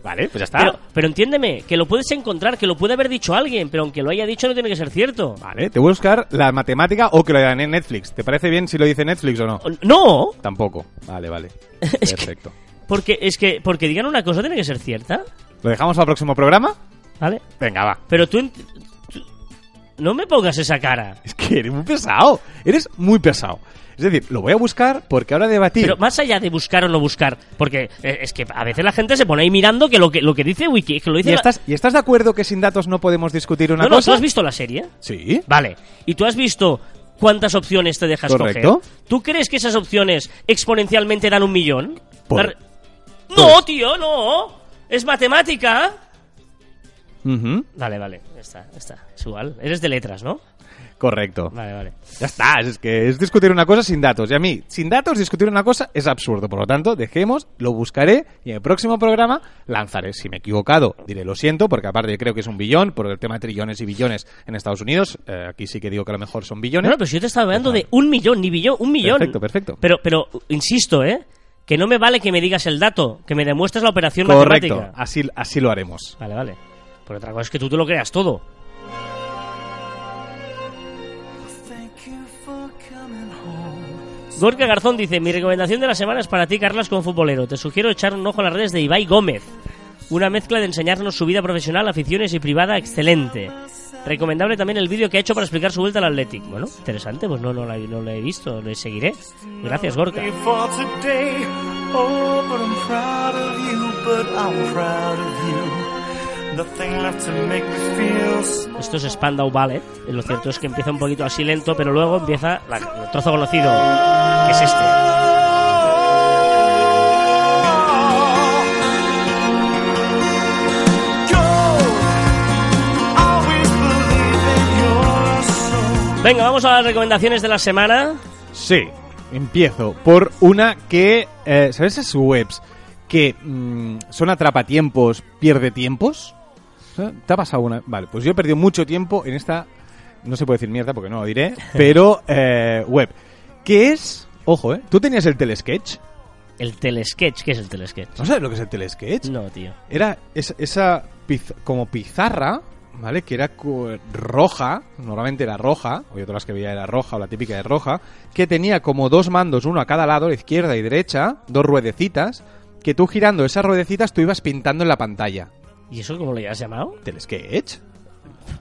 Vale, pues ya está. Pero, pero entiéndeme, que lo puedes encontrar, que lo puede haber dicho alguien, pero aunque lo haya dicho no tiene que ser cierto. Vale, te voy a buscar la matemática o que lo digan en Netflix. ¿Te parece bien si lo dice Netflix o no? No, Tampoco. Vale, vale. Es que- Perfecto. porque es que porque digan una cosa tiene que ser cierta, ¿Lo dejamos el próximo programa? ¿vale? Venga, va. Pero tú, tú- no me pongas esa cara. Es que eres muy pesado. Eres muy pesado. Es decir, lo voy a buscar porque ahora debatir. Pero más allá de buscar o no buscar, porque eh, es que a veces la gente se pone ahí mirando que lo que, lo que dice Wiki, que lo dice ¿Y la- estás, ¿Y estás de acuerdo que sin datos no podemos discutir una No, no, cosa? ¿tú has visto la serie? Sí. Vale. ¿Y tú has visto cuántas opciones te dejas Correcto. coger? ¿Tú crees que esas opciones exponencialmente dan un millón? Por- La No, tío, no. Es matemática. Ujú. Vale, vale. Ya está, está. Es igual. Eres de letras, ¿no? Correcto. Vale, vale. Ya está, es que es discutir una cosa sin datos. Y a mí, sin datos, discutir una cosa es absurdo. Por lo tanto, dejemos, lo buscaré y en el próximo programa lanzaré. Si me he equivocado, diré lo siento, porque aparte creo que es un billón, por el tema de trillones y billones en Estados Unidos. eh, aquí sí que digo que a lo mejor son billones. No, no, pero si yo te estaba hablando de un millón, ni billón, un millón. Perfecto, perfecto. Pero, pero, insisto, ¿eh? Que no me vale que me digas el dato, que me demuestres la operación Correcto, matemática. así, así lo haremos. Vale, vale. Por otra cosa es que tú te lo creas todo. Gorka Garzón dice, mi recomendación de la semana es para ti, Carlas, como futbolero. Te sugiero echar un ojo a las redes de Ibai Gómez. Una mezcla de enseñarnos su vida profesional, aficiones y privada excelente. Recomendable también el vídeo que ha hecho para explicar su vuelta al Athletic. Bueno, interesante, pues no, no, la, no lo he visto, le seguiré. Gracias, Gorka. Oh, Esto es Spandau Ballet. Lo cierto es que empieza un poquito así lento, pero luego empieza la- el trozo conocido, que es este. Venga, vamos a las recomendaciones de la semana. Sí, empiezo por una que, eh, ¿sabes esas webs que mm, son atrapatiempos, pierde tiempos? ¿Te ha pasado una? Vale, pues yo he perdido mucho tiempo en esta, no se puede decir mierda porque no lo diré, pero eh, web, que es, ojo, ¿eh? ¿Tú tenías el telesketch? El telesketch, ¿qué es el telesketch? ¿No sabes lo que es el telesketch? No, tío. Era es- esa piz- como pizarra, ¿vale? Que era roja, normalmente era roja, o yo todas las que veía era roja, o la típica de roja, que tenía como dos mandos, uno a cada lado, izquierda y derecha, dos ruedecitas, que tú girando esas ruedecitas tú ibas pintando en la pantalla. ¿Y eso cómo lo hayas llamado? ¿Telesketch?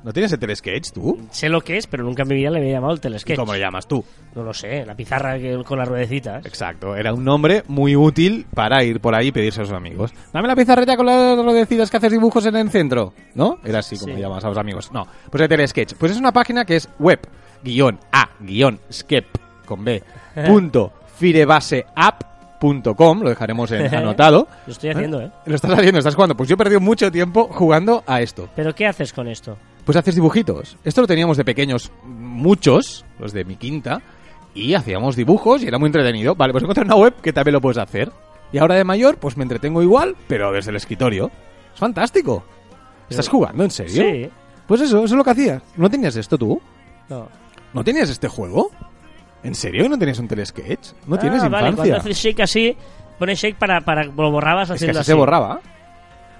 ¿No tienes el telesketch tú? Sé lo que es, pero nunca en mi vida le había llamado el ¿Y telesketch. ¿Cómo lo llamas tú? No lo sé, la pizarra con las ruedecitas. Exacto, era un nombre muy útil para ir por ahí y pedirse a sus amigos. Dame la pizarreta con las ruedecitas que haces dibujos en el centro, ¿no? Era así como Sí. llamas a los amigos. No, pues el Telesketch. Pues es una página que es web, guion a, guion skep, con b, punto, firebaseapp.com, lo dejaremos en anotado. Lo estoy haciendo, ¿eh? Lo estás haciendo, estás jugando. Pues yo he perdido mucho tiempo jugando a esto. ¿Pero qué haces con esto? Pues haces dibujitos. Esto lo teníamos de pequeños, muchos, los de mi quinta, y hacíamos dibujos y era muy entretenido. Vale, pues encontré una web que también lo puedes hacer. Y ahora de mayor, pues me entretengo igual, pero desde el escritorio. Es fantástico. ¿Estás jugando, en serio? Sí. Pues eso, eso es lo que hacías. ¿No tenías esto tú? No. ¿No tenías este juego? ¿En serio no tenías un telesketch? ¿No tienes Ah, vale, infancia? cuando haces shake así, pones shake para, para lo borrabas es que haciendo así así. se borraba.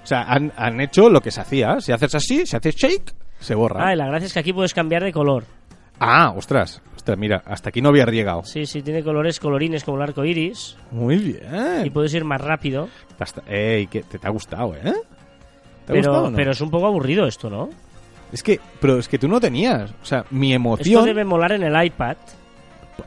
O sea, han, han hecho lo que se hacía. Si haces así, si haces shake, se borra. Ah, y la gracia es que aquí puedes cambiar de color. Ah, ostras. Ostras, mira, hasta aquí no había llegado. Sí, sí, tiene colores colorines como el arco iris. Muy Y bien. puedes ir más rápido. Basta- Ey, que te, te ha gustado, ¿eh? ¿Te ha Pero, gustado o no? pero es un poco aburrido esto, ¿no? Es que, pero es que tú no tenías. O sea, mi Esto emoción. debe molar en el iPad.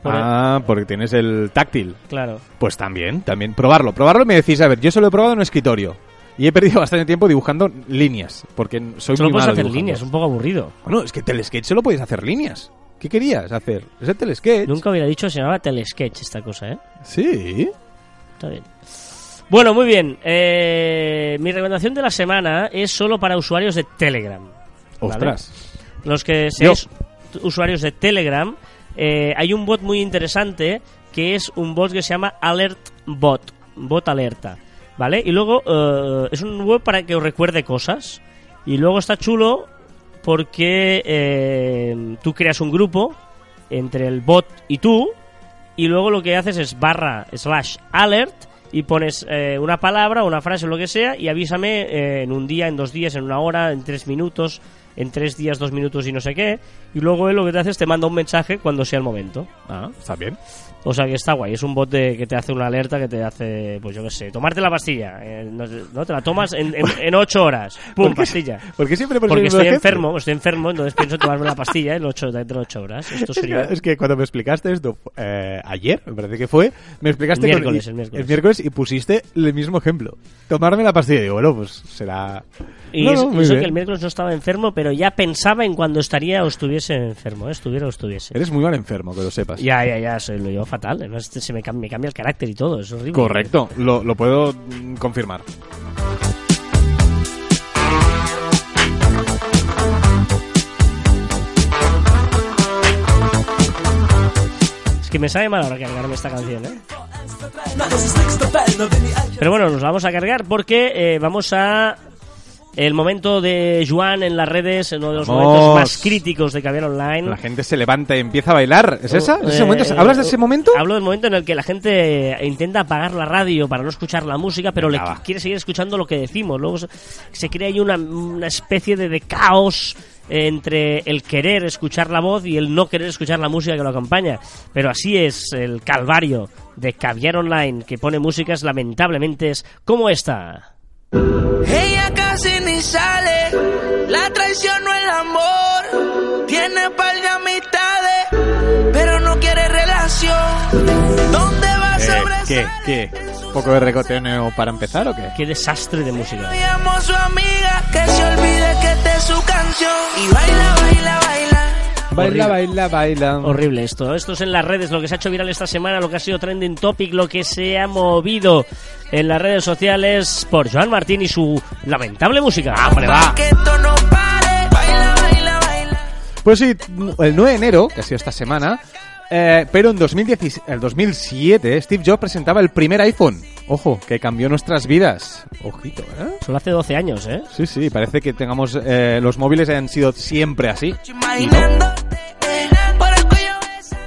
por el- Ah, porque tienes el táctil. Claro. Pues también, también. Probarlo. Probarlo y me decís, a ver, yo solo he probado en un escritorio. Y he perdido bastante tiempo dibujando líneas. Porque soy Solo muy puedes malo hacer dibujando. líneas, un poco aburrido. Bueno, es que Telesketch solo podéis hacer líneas. ¿Qué querías hacer? ¿Es el Telesketch? Nunca hubiera dicho que se llamaba Telesketch esta cosa, ¿eh? Sí. Está bien. Bueno, muy bien. Eh, mi recomendación de la semana es solo para usuarios de Telegram. ¿vale? Ostras. Los que seáis usuarios de Telegram, eh, hay un bot muy interesante que es un bot que se llama Alert Bot, bot alerta, ¿vale? Y luego eh, es un web para que os recuerde cosas. Y luego está chulo porque eh, tú creas un grupo entre el bot y tú y luego lo que haces es barra slash alert y pones eh, una palabra, una frase lo que sea y avísame eh, en un día, en dos días, en una hora, en tres minutos, en tres días, dos minutos y no sé qué. Y luego él lo que te hace es te manda un mensaje cuando sea el momento. Ah, está bien. O sea que está guay, es un bot de- que te hace una alerta que te hace, pues yo qué sé, tomarte la pastilla. eh, no, no, te la tomas en, en, en ocho horas. ¡Pum! ¿Por qué- Pastilla. ¿Por qué siempre Porque el estoy enfermo, estoy enfermo, entonces pienso tomarme la pastilla en ocho, dentro de ocho horas. Esto Es sería... que, es que cuando me explicaste esto eh, ayer, me parece que fue, me explicaste El con- miércoles, el miércoles. miércoles y pusiste el mismo ejemplo. Tomarme la pastilla. Y digo, bueno, pues será... Y No, es- no, eso que el miércoles no estaba enfermo, pero ya pensaba en cuando estaría o estuviese enfermo, ¿eh? estuviera o estuviese. Eres muy mal enfermo, que lo sepas. Ya, ya, ya, soy, lo llevo fatal. Además, se me, cam- me cambia el carácter y todo, es horrible. Correcto, lo, lo puedo confirmar. Es que me sabe mal ahora cargarme esta canción, ¿eh? Pero bueno, nos la vamos a cargar porque eh, vamos a el momento de Juan en las redes, uno de los Vamos. momentos más críticos de Caviar Online. La gente se levanta y empieza a bailar. ¿Es esa? ¿Es ese Eh, momento? ¿Hablas de ese momento? Hablo del momento en el que la gente intenta apagar la radio para no escuchar la música, pero Venga, le va. quiere seguir escuchando lo que decimos. Luego se, se crea ahí una, una especie de, de caos entre el querer escuchar la voz y el no querer escuchar la música que lo acompaña. Pero así es el calvario de Caviar Online, que pone músicas lamentablemente es como esta. Ella casi ni sale, la traición no el amor. Tiene par de amistades, pero no quiere relación. ¿Dónde va a Eh, ¿Qué? sobresalir? ¿Qué? ¿Un poco de recoteo para empezar o qué? Qué desastre de música. Llamo a su amiga que se olvide que esta es su canción. Y baila, baila, baila. Baila, Horrible. baila, baila. Horrible esto. Esto es en las redes, lo que se ha hecho viral esta semana, lo que ha sido trending topic, lo que se ha movido en las redes sociales por Joan Martín y su lamentable música. ¡Hombre, va! Que esto no pare. Baila, baila, baila. Pues sí, el 9 de enero, que ha sido esta semana, eh, pero en 2017, el 2007 Steve Jobs presentaba el primer iPhone. Ojo, que cambió nuestras vidas. Ojito, ¿eh? Solo hace 12 años, ¿eh? Sí, sí, parece que tengamos eh, los móviles han sido siempre así. Imaginándote,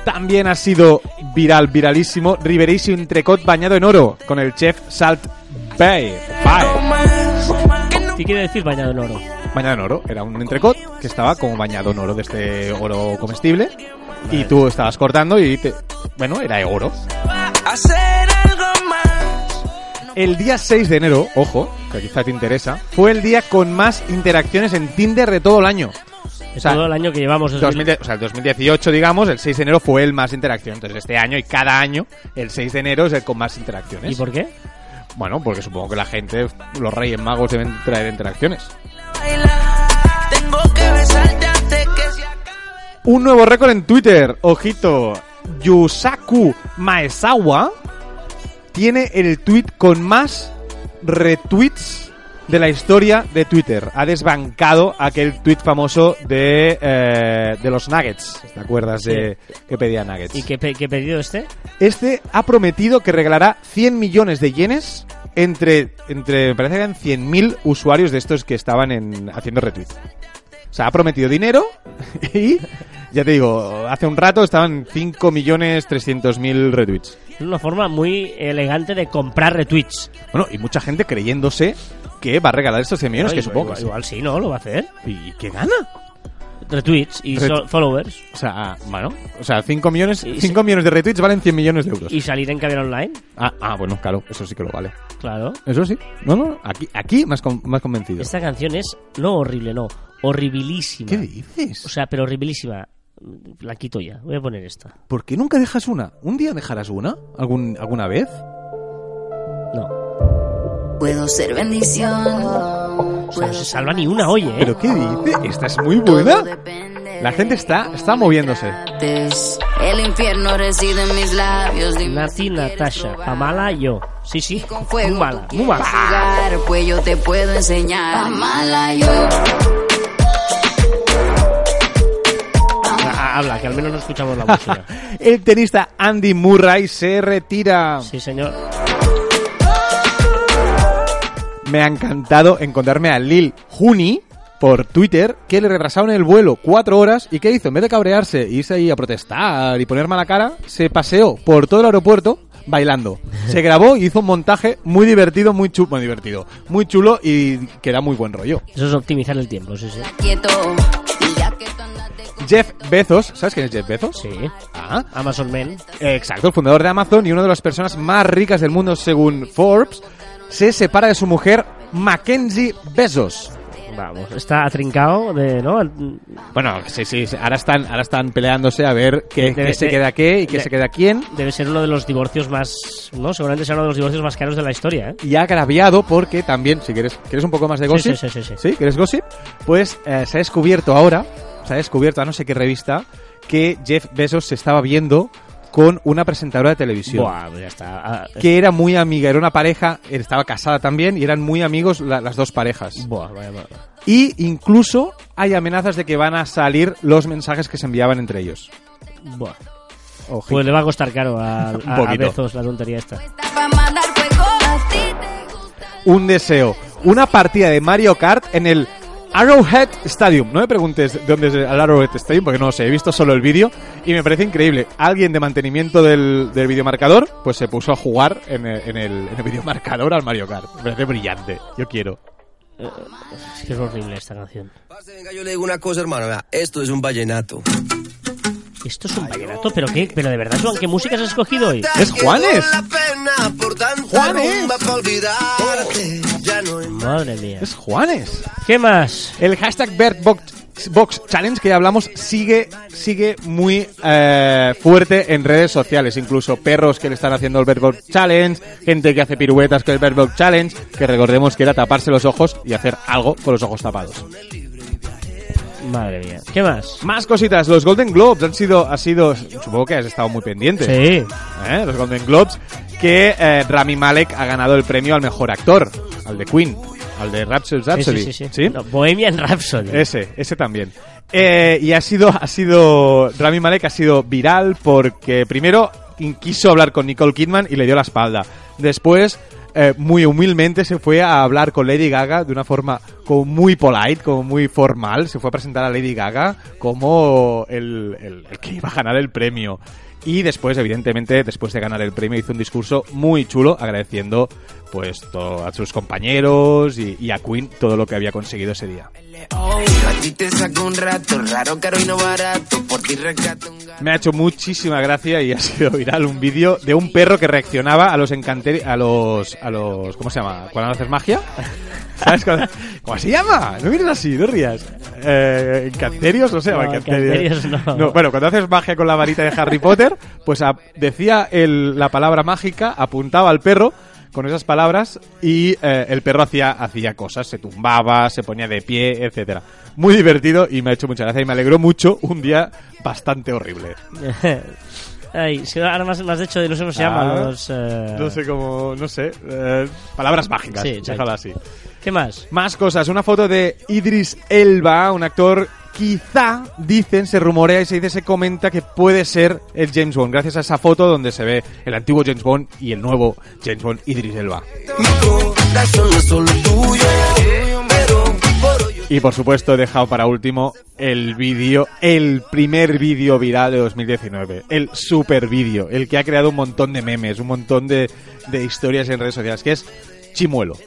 También ha sido viral, viralísimo, Riverísimo entrecot bañado en oro con el chef Salt Bay. No ¿Qué quiere decir bañado en oro? Bañado en oro, era un entrecot que estaba como bañado en oro de este oro comestible. Y tú estabas cortando y te... Bueno, era oro. algo más. El día 6 de enero, ojo, que quizá te interesa, fue el día con más interacciones en Tinder de todo el año. De O sea, todo el año que llevamos. 2010 o sea, el 2018, digamos, el 6 de enero fue el más interacción. Entonces, este año y cada año, el 6 de enero es el con más interacciones. ¿Y por qué? Bueno, porque supongo que la gente, los reyes magos deben traer interacciones. Un nuevo récord en Twitter. Ojito. Yusaku Maesawa tiene el tweet con más retweets de la historia de Twitter. Ha desbancado aquel tweet famoso de, eh, de los Nuggets. ¿Te acuerdas de que pedía Nuggets? ¿Y qué, pe- qué pedido este? Este ha prometido que regalará 100 millones de yenes entre, entre me parece que eran 100.000 usuarios de estos que estaban en, haciendo retweet. O sea, ha prometido dinero y, ya te digo, hace un rato estaban 5.300.000 retweets. Es una forma muy elegante de comprar retweets. Bueno, y mucha gente creyéndose que va a regalar estos 100 millones, que supongo igual, que sí. igual sí, ¿no? Lo va a hacer. ¿Y qué gana? Retweets y Ret- so- followers. O sea, bueno, o sea, 5 millones, Y- 5 millones de retweets valen 100 millones de euros. Y salir en Caviar Online. Ah, ah, bueno, claro, eso sí que lo vale. Claro. Eso sí. No, no, aquí, aquí más, con- más convencido. Esta canción es no horrible, no. Horribilísima. ¿Qué dices? O sea, pero horribilísima. La quito ya. Voy a poner esta. ¿Por qué nunca dejas una? ¿Un día dejarás una? ¿Algún, ¿Alguna vez? No. Puedo ser bendición. O sea, no se salva ni una, oye, ¿eh? ¿Pero qué dice? Esta es muy buena. La gente está, está moviéndose. El infierno reside en mis labios. Nati, Natasha. Pamala, yo. Sí, sí. Con Muy mala, muy mala. jugar, pues yo te puedo enseñar. Pamala yo. Habla, que al menos no escuchamos la música. El tenista Andy Murray se retira. Sí, señor. Me ha encantado encontrarme a Lil Juni por Twitter que le retrasaron el vuelo cuatro horas y ¿qué hizo? En vez de cabrearse, e irse ahí a protestar y poner mala cara, se paseó por todo el aeropuerto bailando. Se grabó y hizo un montaje muy divertido, muy chulo, muy divertido, muy chulo y que da muy buen rollo. Eso es optimizar el tiempo, sí, sí. Quieto. Jeff Bezos, ¿sabes quién es Jeff Bezos? Sí. Ah, Amazon Men. exacto, el fundador de Amazon y una de las personas más ricas del mundo según Forbes, se separa de su mujer Mackenzie Bezos. Vamos, está atrincado de, ¿no? Bueno, sí, sí, ahora están, ahora están peleándose a ver qué, Debe qué se queda qué y qué de- se queda quién. Debe ser uno de los divorcios más, ¿no? Seguramente será uno de los divorcios más caros de la historia, ¿eh? Y agraviado porque también, si quieres, ¿quieres un poco más de gossip? sí, sí, sí, sí. ¿Sí? ¿Quieres gossip? Pues eh, se ha descubierto ahora, se ha descubierto a no sé qué revista, que Jeff Bezos se estaba viendo con una presentadora de televisión. Buah, pues ya está. Ah, Que era muy amiga, era una pareja, estaba casada también y eran muy amigos la- las dos parejas. Buah, vaya, vaya. Y incluso hay amenazas de que van a salir los mensajes que se enviaban entre ellos. Buah. Ojito. Pues le va a costar caro a, a, a. Bezos la tontería esta. Un deseo, una partida de Mario Kart en el Arrowhead Stadium. No me preguntes de dónde es el Arrowhead Stadium, porque no lo sé, he visto solo el vídeo y me parece increíble. Alguien de mantenimiento del, del videomarcador, pues se puso a jugar en el, en, el, en el videomarcador al Mario Kart. Me parece brillante, yo quiero. Es que es horrible esta canción. Venga, yo le digo una cosa, hermano. Esto es un vallenato. Esto es un vallenato, pero qué, pero de verdad, Joan, ¿qué música has escogido hoy? ¡Es Juanes! ¡Juanes! más. Madre mía. Es Juanes. ¿Qué más? El hashtag BirdBox Box Challenge que ya hablamos sigue, sigue muy eh, fuerte en redes sociales. Incluso perros que le están haciendo el Box Challenge, gente que hace piruetas con el Box Challenge, que recordemos que era taparse los ojos y hacer algo con los ojos tapados. Madre mía. ¿Qué más? Más cositas, los Golden Globes han sido, ha sido, supongo que has estado muy pendiente. Sí. ¿eh? Los Golden Globes, que eh, Rami Malek ha ganado el premio al mejor actor, al de Queen, al de Rhapsody. Sí, Rhapsody. sí, sí, sí. No, Bohemian Rhapsody. Ese, ese también. Eh, y ha sido, ha sido, Rami Malek ha sido viral porque primero quiso hablar con Nicole Kidman y le dio la espalda. Después, eh, muy humildemente se fue a hablar con Lady Gaga de una forma como muy polite, como muy formal. Se fue a presentar a Lady Gaga como el- el que iba a ganar el premio. Y después, evidentemente, después de ganar el premio, hizo un discurso muy chulo agradeciendo pues todo a sus compañeros y, y a Queen todo lo que había conseguido ese día. Me ha hecho muchísima gracia y ha sido viral un vídeo de un perro que reaccionaba a los encanterios, a los, a los, ¿cómo se llama? Cuando haces magia. ¿Sabes cuando- ¿Cómo se llama? No mires así, no rías. Eh, encanterios, no sé, No, encanterios no. Bueno, cuando haces magia con la varita de Harry Potter, pues a- decía el- la palabra mágica, apuntaba al perro con esas palabras y eh, el perro hacía, hacía cosas, se tumbaba, se ponía de pie, etcétera. Muy divertido y me ha hecho mucha gracia y me alegró mucho un día bastante horrible. Ay, si ahora más, más de hecho, no sé cómo se llama. Ah, Los, eh, No sé cómo, no sé, eh, palabras mágicas, Sí, déjalo así. ¿Qué más? Más cosas, una foto de Idris Elba, un actor quizá, dicen, se rumorea y se dice, se comenta que puede ser el James Bond, gracias a esa foto donde se ve el antiguo James Bond y el nuevo James Bond, Idris Elba. Y por supuesto he dejado para último el vídeo, el primer vídeo viral de 2019, el super vídeo, el que ha creado un montón de memes, un montón de, de historias en redes sociales, que es Chimuelo.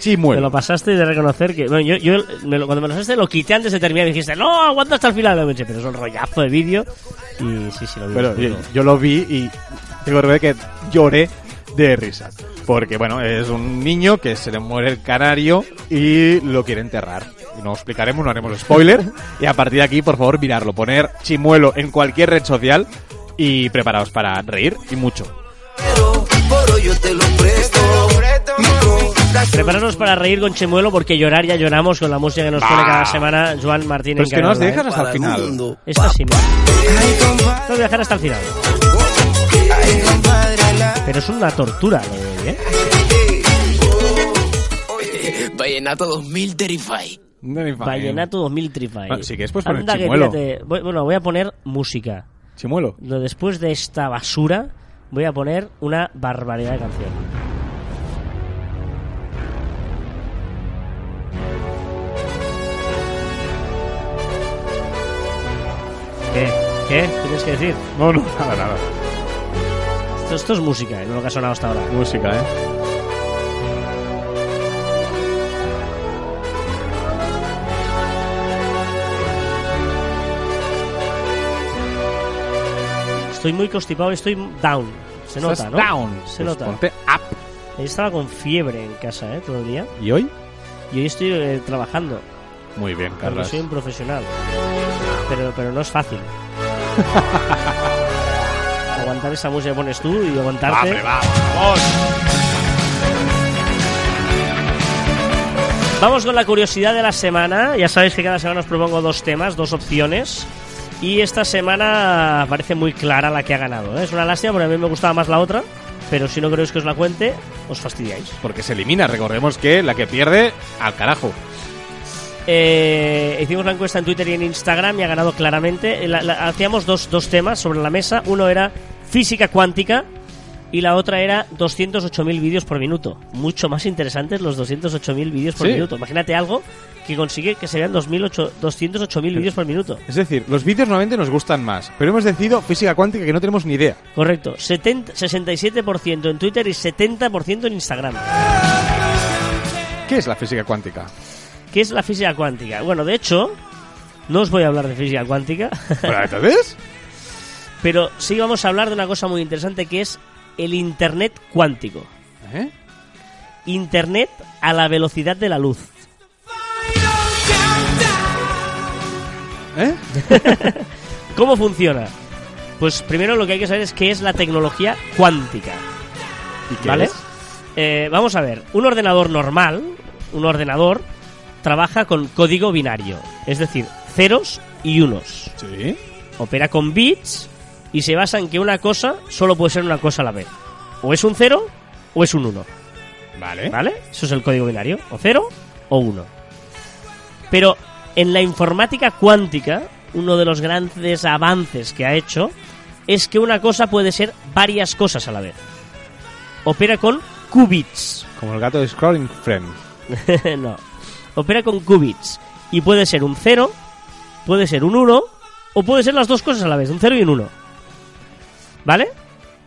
Me Chimuelo. lo pasaste de reconocer que. Bueno, yo, yo me lo- cuando me lo pasaste lo quité antes de terminar y dijiste, no, aguanta hasta el final. Lo pensé, pero es un rollazo de vídeo. Y sí, sí, lo vi. Pero lo vi. yo, yo lo vi y tengo que ver que lloré de risa. Porque, bueno, es un niño que se le muere el canario y lo quiere enterrar. Y no explicaremos, no haremos spoiler. y a partir de aquí, por favor, mirarlo. Poner chimuelo en cualquier red social y preparaos para reír y mucho. por hoy yo te lo presto. Mi corazón Prepararos para reír con Chemuelo porque llorar ya lloramos con la música que nos pone cada semana Joan Martín Pero en es que no os Canal dejas hasta el final. Esta sí, mira. Tengo que dejar hasta el final. Pero es una tortura lo de hoy, ¿eh? Vallenato 2000 Terrify. Vallenato 2000 Trify. Bueno, si quieres, poner Anda Chimuelo. Voy- Bueno, voy a poner música. Chimuelo. Lo- Después de esta basura, voy a poner una barbaridad de canción. ¿Qué? ¿Qué? ¿Tienes que decir? No, no, nada, nada. Esto, esto es música, ¿eh? lo que ha sonado hasta ahora. Música, ¿eh? Estoy muy constipado, estoy down. Se nota, Estás ¿no? down. Se Pues nota. ponte up. Estaba con fiebre en casa, ¿eh? Todo el día. ¿Y hoy? Y hoy estoy eh, trabajando, Muy bien, porque Carlos. soy un profesional. Pero, pero no es fácil. Aguantar esa música que pones tú y aguantarte. Hombre, vamos, vamos. Vamos con la curiosidad de la semana. Ya sabéis que cada semana os propongo dos temas, dos opciones. Y esta semana parece muy clara la que ha ganado. ¿eh? Es una lástima porque a mí me gustaba más la otra. Pero si no queréis que os la cuente, os fastidiáis. Porque se elimina. Recordemos que la que pierde, al carajo. Eh, hicimos la encuesta en Twitter y en Instagram y ha ganado claramente. La- la- hacíamos dos, dos temas sobre la mesa. Uno era física cuántica y la otra era 208.000 vídeos por minuto. Mucho más interesantes los 208.000 vídeos por Sí. minuto. Imagínate algo que consigue que se vean 2008 208.000 vídeos por minuto. Es decir, los vídeos normalmente nos gustan más, pero hemos decidido física cuántica que no tenemos ni idea. Correcto. 70, 67% en Twitter y 70% en Instagram. ¿Qué es la física cuántica? ¿Qué es la física cuántica? Bueno, de hecho, no os voy a hablar de física cuántica. ¿Pero entonces? Pero sí vamos a hablar de una cosa muy interesante que es el Internet cuántico. ¿Eh? Internet a la velocidad de la luz. ¿Eh? ¿Cómo funciona? Pues primero lo que hay que saber es qué es la tecnología cuántica. ¿Y qué ¿Vale? es? Eh, vamos a ver, un ordenador normal, un ordenador, trabaja con código binario, es decir, ceros y unos. Sí. Opera con bits y se basa en que una cosa solo puede ser una cosa a la vez. O es un cero o es un uno. Vale. ¿Vale? Eso es el código binario. O 0 o 1. Pero en la informática cuántica, uno de los grandes avances que ha hecho es que una cosa puede ser varias cosas a la vez. Opera con qubits. Como el gato de Scrolling Friend. no. Opera con qubits. Y puede ser un 0, puede ser un 1, o puede ser las dos cosas a la vez, un 0 y un 1. ¿Vale?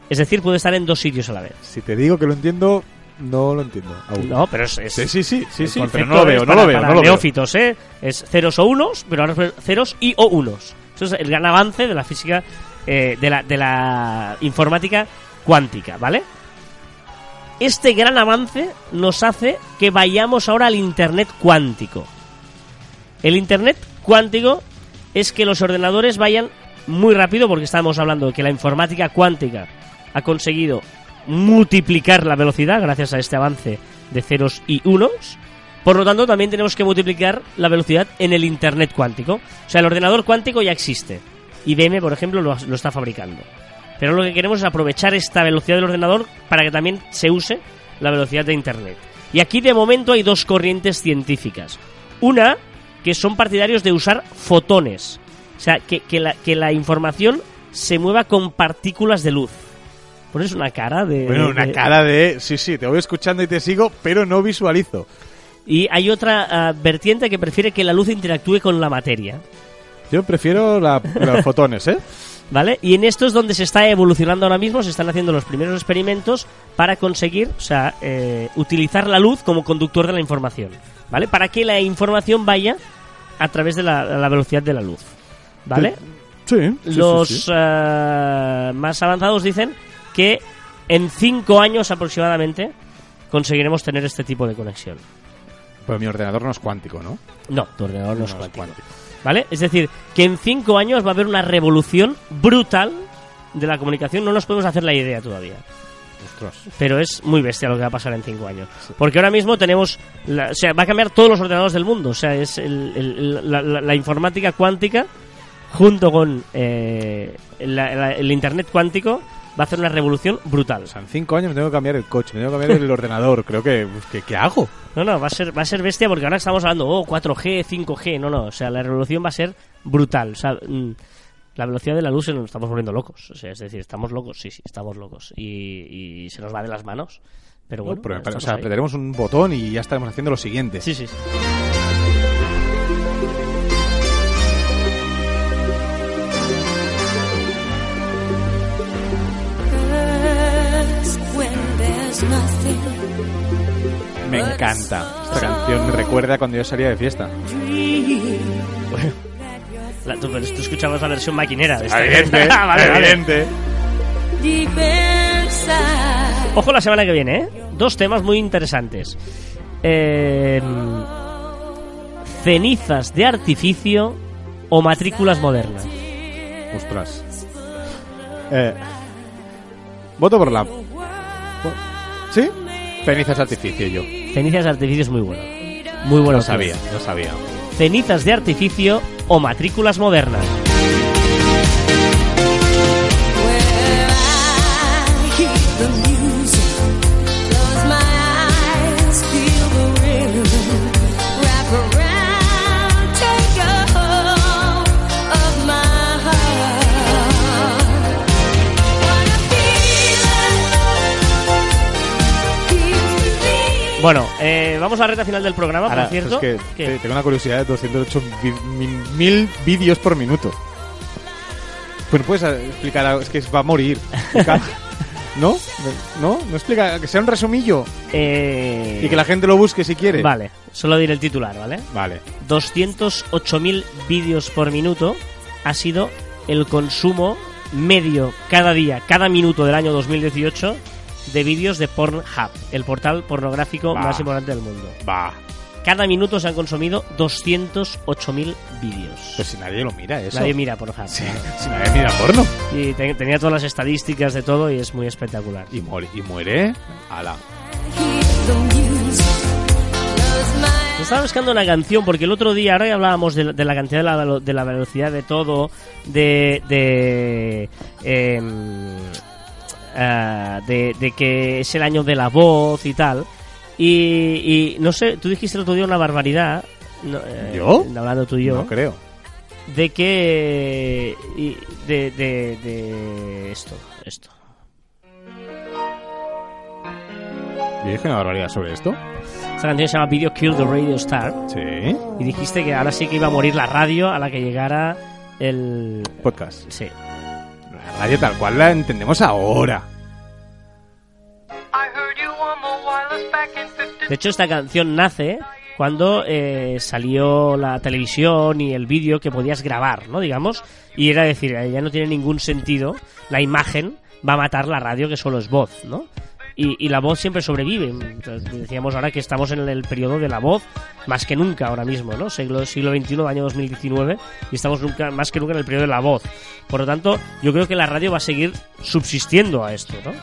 Es decir, puede estar en dos sitios a la vez. Si te digo que lo entiendo, no lo entiendo. aún. No, pero es, es- Sí, sí, sí, sí, pero no lo veo, no lo veo, para no lo veo. neófitos, ¿eh? Es ceros o unos, pero ahora es ceros y o unos. Eso es el gran avance de la física, eh, de, la, de la informática cuántica, ¿vale? Este gran avance nos hace que vayamos ahora al Internet cuántico. El Internet cuántico es que los ordenadores vayan muy rápido, porque estamos hablando de que la informática cuántica ha conseguido multiplicar la velocidad gracias a este avance de ceros y unos. Por lo tanto, también tenemos que multiplicar la velocidad en el Internet cuántico. O sea, el ordenador cuántico ya existe. IBM, por ejemplo, lo, lo está fabricando. Pero lo que queremos es aprovechar esta velocidad del ordenador para que también se use la velocidad de Internet. Y aquí de momento hay dos corrientes científicas. Una, que son partidarios de usar fotones. O sea, que, que la, que la información se mueva con partículas de luz. Pones una cara de... Bueno, una de- cara de... Sí, sí, te voy escuchando y te sigo, pero no visualizo. Y hay otra ah, vertiente que prefiere que la luz interactúe con la materia. Yo prefiero la- los fotones, ¿eh? ¿Vale? Y en esto es donde se está evolucionando ahora mismo, se están haciendo los primeros experimentos para conseguir, o sea, eh, utilizar la luz como conductor de la información, ¿vale? Para que la información vaya a través de la, la velocidad de la luz, ¿vale? Sí. los sí. eh, más avanzados dicen que en cinco años aproximadamente conseguiremos tener este tipo de conexión. Pero mi ordenador no es cuántico, ¿no? No, tu ordenador no, es No es cuántico. cuántico. ¿Vale? Es decir, que en cinco años va a haber una revolución brutal de la comunicación. No nos podemos hacer la idea todavía. Ostras. Pero es muy bestia lo que va a pasar en cinco años. Porque ahora mismo tenemos. la- o sea, va a cambiar todos los ordenadores del mundo. O sea, es el- el- la, la- la informática cuántica junto con eh, el Internet cuántico va a hacer una revolución brutal. O sea, en cinco años me tengo que cambiar el coche, me tengo que cambiar el ordenador. Creo que... pues, ¿qué, qué hago? No, no, va a ser, va a ser bestia porque ahora estamos hablando, oh, 4G, 5G. No, no, o sea, la revolución va a ser brutal. O sea, mm, la velocidad de la luz se nos estamos volviendo locos. O sea, es decir, estamos locos, sí, sí, estamos locos. Y, y se nos va de las manos. Pero bueno, Pero, estamos o sea, ahí. apretaremos un botón y ya estaremos haciendo lo siguiente. Sí, sí, sí. Me encanta. Esta canción me recuerda cuando yo salía de fiesta. La, tú, escuchabas la versión maquinera de esta. Evidente, Ah, vale, vale. evidente. Ojo la semana que viene, ¿eh? Dos temas muy interesantes. Eh, cenizas de artificio o matrículas modernas. Ostras. Eh, voto por la... ¿Sí? Cenizas artificio yo. Cenizas de artificio es muy bueno. Muy bueno. Lo sabía, lo sabía. Cenizas de artificio o matrículas modernas. Bueno, eh, vamos a la recta final del programa, Ahora, por cierto. es que ¿Qué? te- tengo una curiosidad de 208 vi- mi- mil vídeos por minuto. Pues puedes eh, explicar algo, es que va a morir. ¿No? ¿No? ¿No explica? Que sea un resumillo Eh, y que la gente lo busque si quiere. Vale, solo diré el titular, ¿vale? Vale. 208.000 vídeos por minuto ha sido el consumo medio cada día, cada minuto del año 2018 de vídeos de Pornhub, el portal pornográfico más importante del mundo. Va. Cada minuto se han consumido 208.000 vídeos. Pues si nadie lo mira eso. Nadie mira Pornhub. Si nadie mira porno. Y te- tenía todas las estadísticas de todo y es muy espectacular. Y muere. Y muere. Ala. Estaba buscando una canción porque el otro día, ahora ya hablábamos de, de la cantidad de la, de la velocidad de todo, de. de. em, ah, de, de que es el año de la voz y tal. Y, y no sé, tú dijiste el otro día una barbaridad. no, eh, ¿Yo? Hablando tú y yo. No creo. de que. y de, de, de esto, esto. Yo dije una barbaridad sobre esto. Esta canción se llama Video Kill the Radio Star. Sí. Y dijiste que ahora sí que iba a morir la radio a la que llegara el. Podcast. Sí. La radio tal cual la entendemos ahora. De hecho, esta canción nace cuando eh, salió la televisión y el vídeo que podías grabar, ¿no? Digamos. Y era decir, eh, ya no tiene ningún sentido. La imagen va a matar la radio, que solo es voz, ¿no? Y, y la voz siempre sobrevive. Entonces, decíamos ahora que estamos en el periodo de la voz, más que nunca ahora mismo, ¿no? Siglo, siglo XXI, año 2019, y estamos nunca, más que nunca en el periodo de la voz. Por lo tanto, yo creo que la radio va a seguir subsistiendo a esto, ¿no?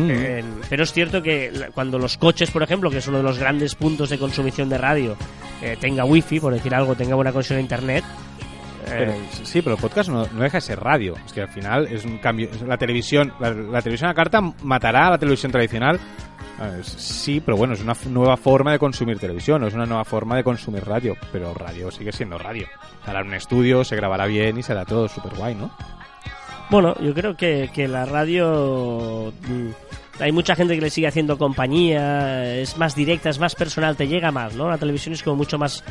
Eh, pero es cierto que cuando los coches, por ejemplo, que es uno de los grandes puntos de consumición de radio, eh, tenga wifi, por decir algo, tenga buena conexión a internet, eh, sí, pero el podcast no, no deja de ser radio. Es que al final es un cambio. La televisión, la, la televisión a carta matará a la televisión tradicional. Sí, pero bueno, es una nueva forma de consumir televisión, es una nueva forma de consumir radio. Pero radio sigue siendo radio. Hará un estudio, se grabará bien y será todo súper guay, ¿no? Bueno, yo creo que, que la radio... Hay mucha gente que le sigue haciendo compañía, es más directa, es más personal, te llega más, ¿no? La televisión es como mucho más...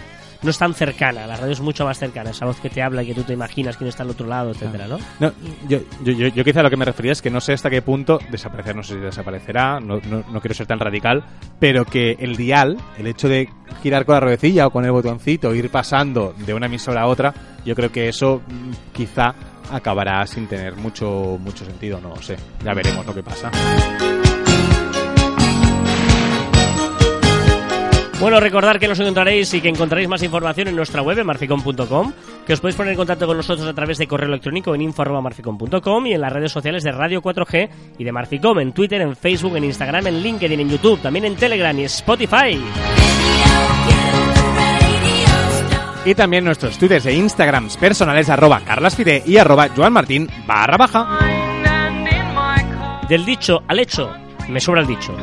No es tan cercana, la radio es mucho más cercana, esa voz que te habla y que tú te imaginas quién está al otro lado, etcétera, ¿no? No, yo, yo, yo, yo quizá a lo que me refería es que no sé hasta qué punto desaparecer, no sé si desaparecerá, no, no, no quiero ser tan radical, pero que el dial, el hecho de girar con la ruedecilla o con el botoncito, ir pasando de una emisora a otra, yo creo que eso mm, quizá acabará sin tener mucho, mucho sentido, no lo sé. Ya veremos lo que pasa. Bueno, recordar que nos encontraréis y que encontraréis más información en nuestra web, marficom.com, que os podéis poner en contacto con nosotros a través de correo electrónico en info.marficom.com y en las redes sociales de Radio 4G y de Marficom, en Twitter, en Facebook, en Instagram, en LinkedIn, en YouTube, también en Telegram y Spotify. Y también nuestros twitters e instagrams personales arroba carlaspide y arroba joanmartin barra baja. Del dicho al hecho, me sobra el dicho.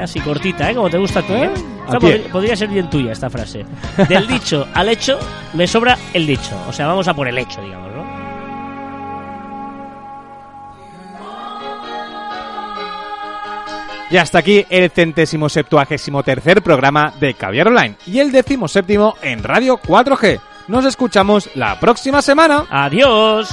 Así cortita, ¿eh? Como te gusta a ti, ¿eh? Podría ser bien tuya esta frase. Del dicho al hecho, me sobra el dicho. O sea, vamos a por el hecho, digamos, ¿no? Y hasta aquí el centésimo septuagésimo tercer programa de Caviar Online y el décimo séptimo en Radio 4G. Nos escuchamos la próxima semana. ¡Adiós!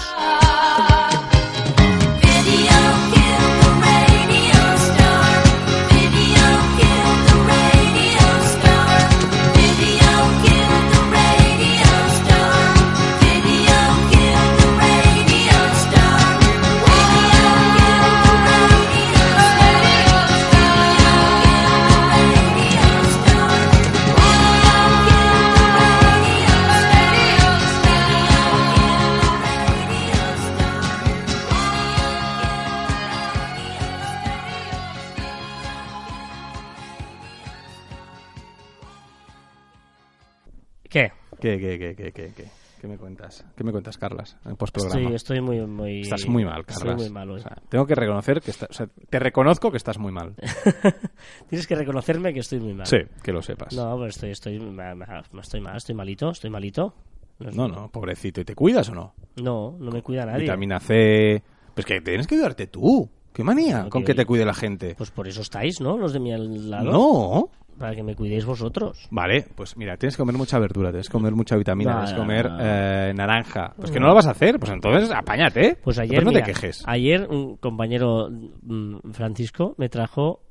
¿Qué? ¿Qué, qué, qué, qué, qué, qué? ¿Qué me cuentas? ¿Qué me cuentas, Carlas? En postprograma. Estoy, estoy muy, muy... Estás muy mal, Carlas. Estoy muy mal hoy. O sea, tengo que reconocer que está- o sea, te reconozco que estás muy mal. Tienes que reconocerme que estoy muy mal. Sí, que lo sepas. No, pero estoy, estoy, estoy mal, estoy malito, estoy malito. no, no, pobrecito. ¿Y te cuidas o no? No, no me cuida nadie. Vitamina C. Pues que tienes que cuidarte tú. ¿Qué manía No, con que te cuide la gente? Pues por eso estáis, ¿no? Los de mi lado. No. Para que me cuidéis vosotros. Vale, pues mira, tienes que comer mucha verdura, tienes que comer mucha vitamina, tienes que comer eh, naranja. Pues que no lo vas a hacer, pues entonces apáñate. Pues ayer, no mira, te quejes. ayer un compañero mm, Francisco me trajo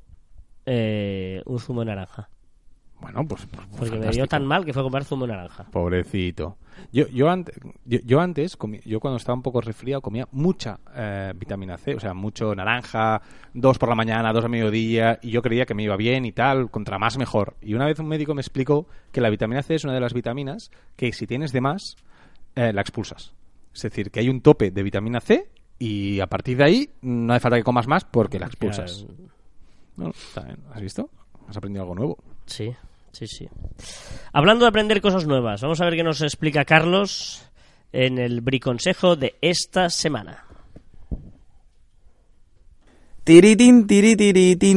eh, un zumo de naranja. Bueno, pues, pues, Porque me dio tan mal que fue a comprar zumo de naranja. Pobrecito. Yo, yo, antes, yo, yo antes, comí- yo cuando estaba un poco resfriado, comía mucha eh, vitamina C, o sea, mucho naranja, dos por la mañana, dos a mediodía, y yo creía que me iba bien y tal, contra más mejor. Y una vez un médico me explicó que la vitamina C es una de las vitaminas que si tienes de más, eh, la expulsas. Es decir, que hay un tope de vitamina C y a partir de ahí no hace falta que comas más porque la expulsas. Está bien. ¿Has visto? Has aprendido algo nuevo. Sí, sí, sí. Hablando de aprender cosas nuevas, vamos a ver qué nos explica Carlos en el briconsejo de esta semana. Tiritín, tiritiritín.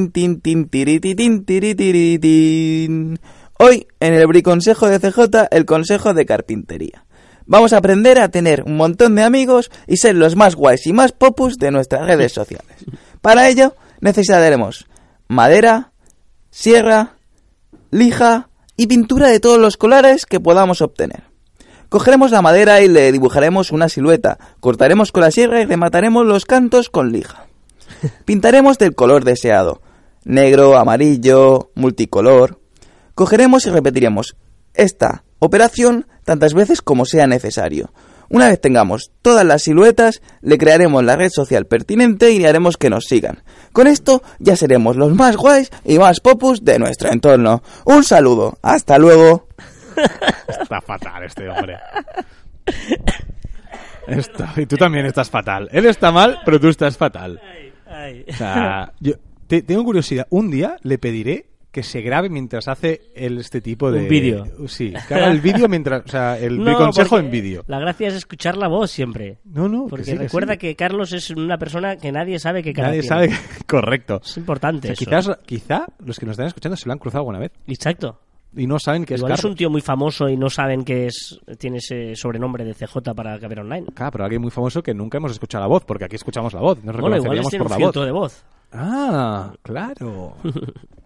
Hoy, en el briconsejo de CJ, el consejo de carpintería. Vamos a aprender a tener un montón de amigos y ser los más guays y más popus de nuestras redes sociales. Para ello, necesitaremos madera, sierra, lija y pintura de todos los colores que podamos obtener. Cogeremos la madera y le dibujaremos una silueta, cortaremos con la sierra y remataremos los cantos con lija. Pintaremos del color deseado, negro, amarillo, multicolor. Cogeremos y repetiremos esta operación tantas veces como sea necesario. Una vez tengamos todas las siluetas, le crearemos la red social pertinente y haremos que nos sigan. Con esto ya seremos los más guays y más popus de nuestro entorno. Un saludo, hasta luego. Está fatal este hombre. Está- y tú también estás fatal. Él está mal, pero tú estás fatal. O sea, yo te- tengo curiosidad. Un día le pediré que se grabe mientras hace el, este tipo de... Un vídeo. Sí, que haga el vídeo mientras... O sea, el No, consejo en vídeo. La gracia es escuchar la voz siempre. No, no, que Porque sí, que recuerda sí. que Carlos es una persona que nadie sabe que Nadie tiene. sabe... Correcto. Es importante O sea, eso. quizás, quizá los que nos están escuchando se lo han cruzado alguna vez Exacto. y no saben que es Igual es Carlos. un tío muy famoso y no saben que es tiene ese sobrenombre de CJ para caber online. Claro, pero alguien muy famoso que nunca hemos escuchado la voz, porque aquí escuchamos la voz. Nos Bueno, igual es por un la voz. de voz. Ah, claro.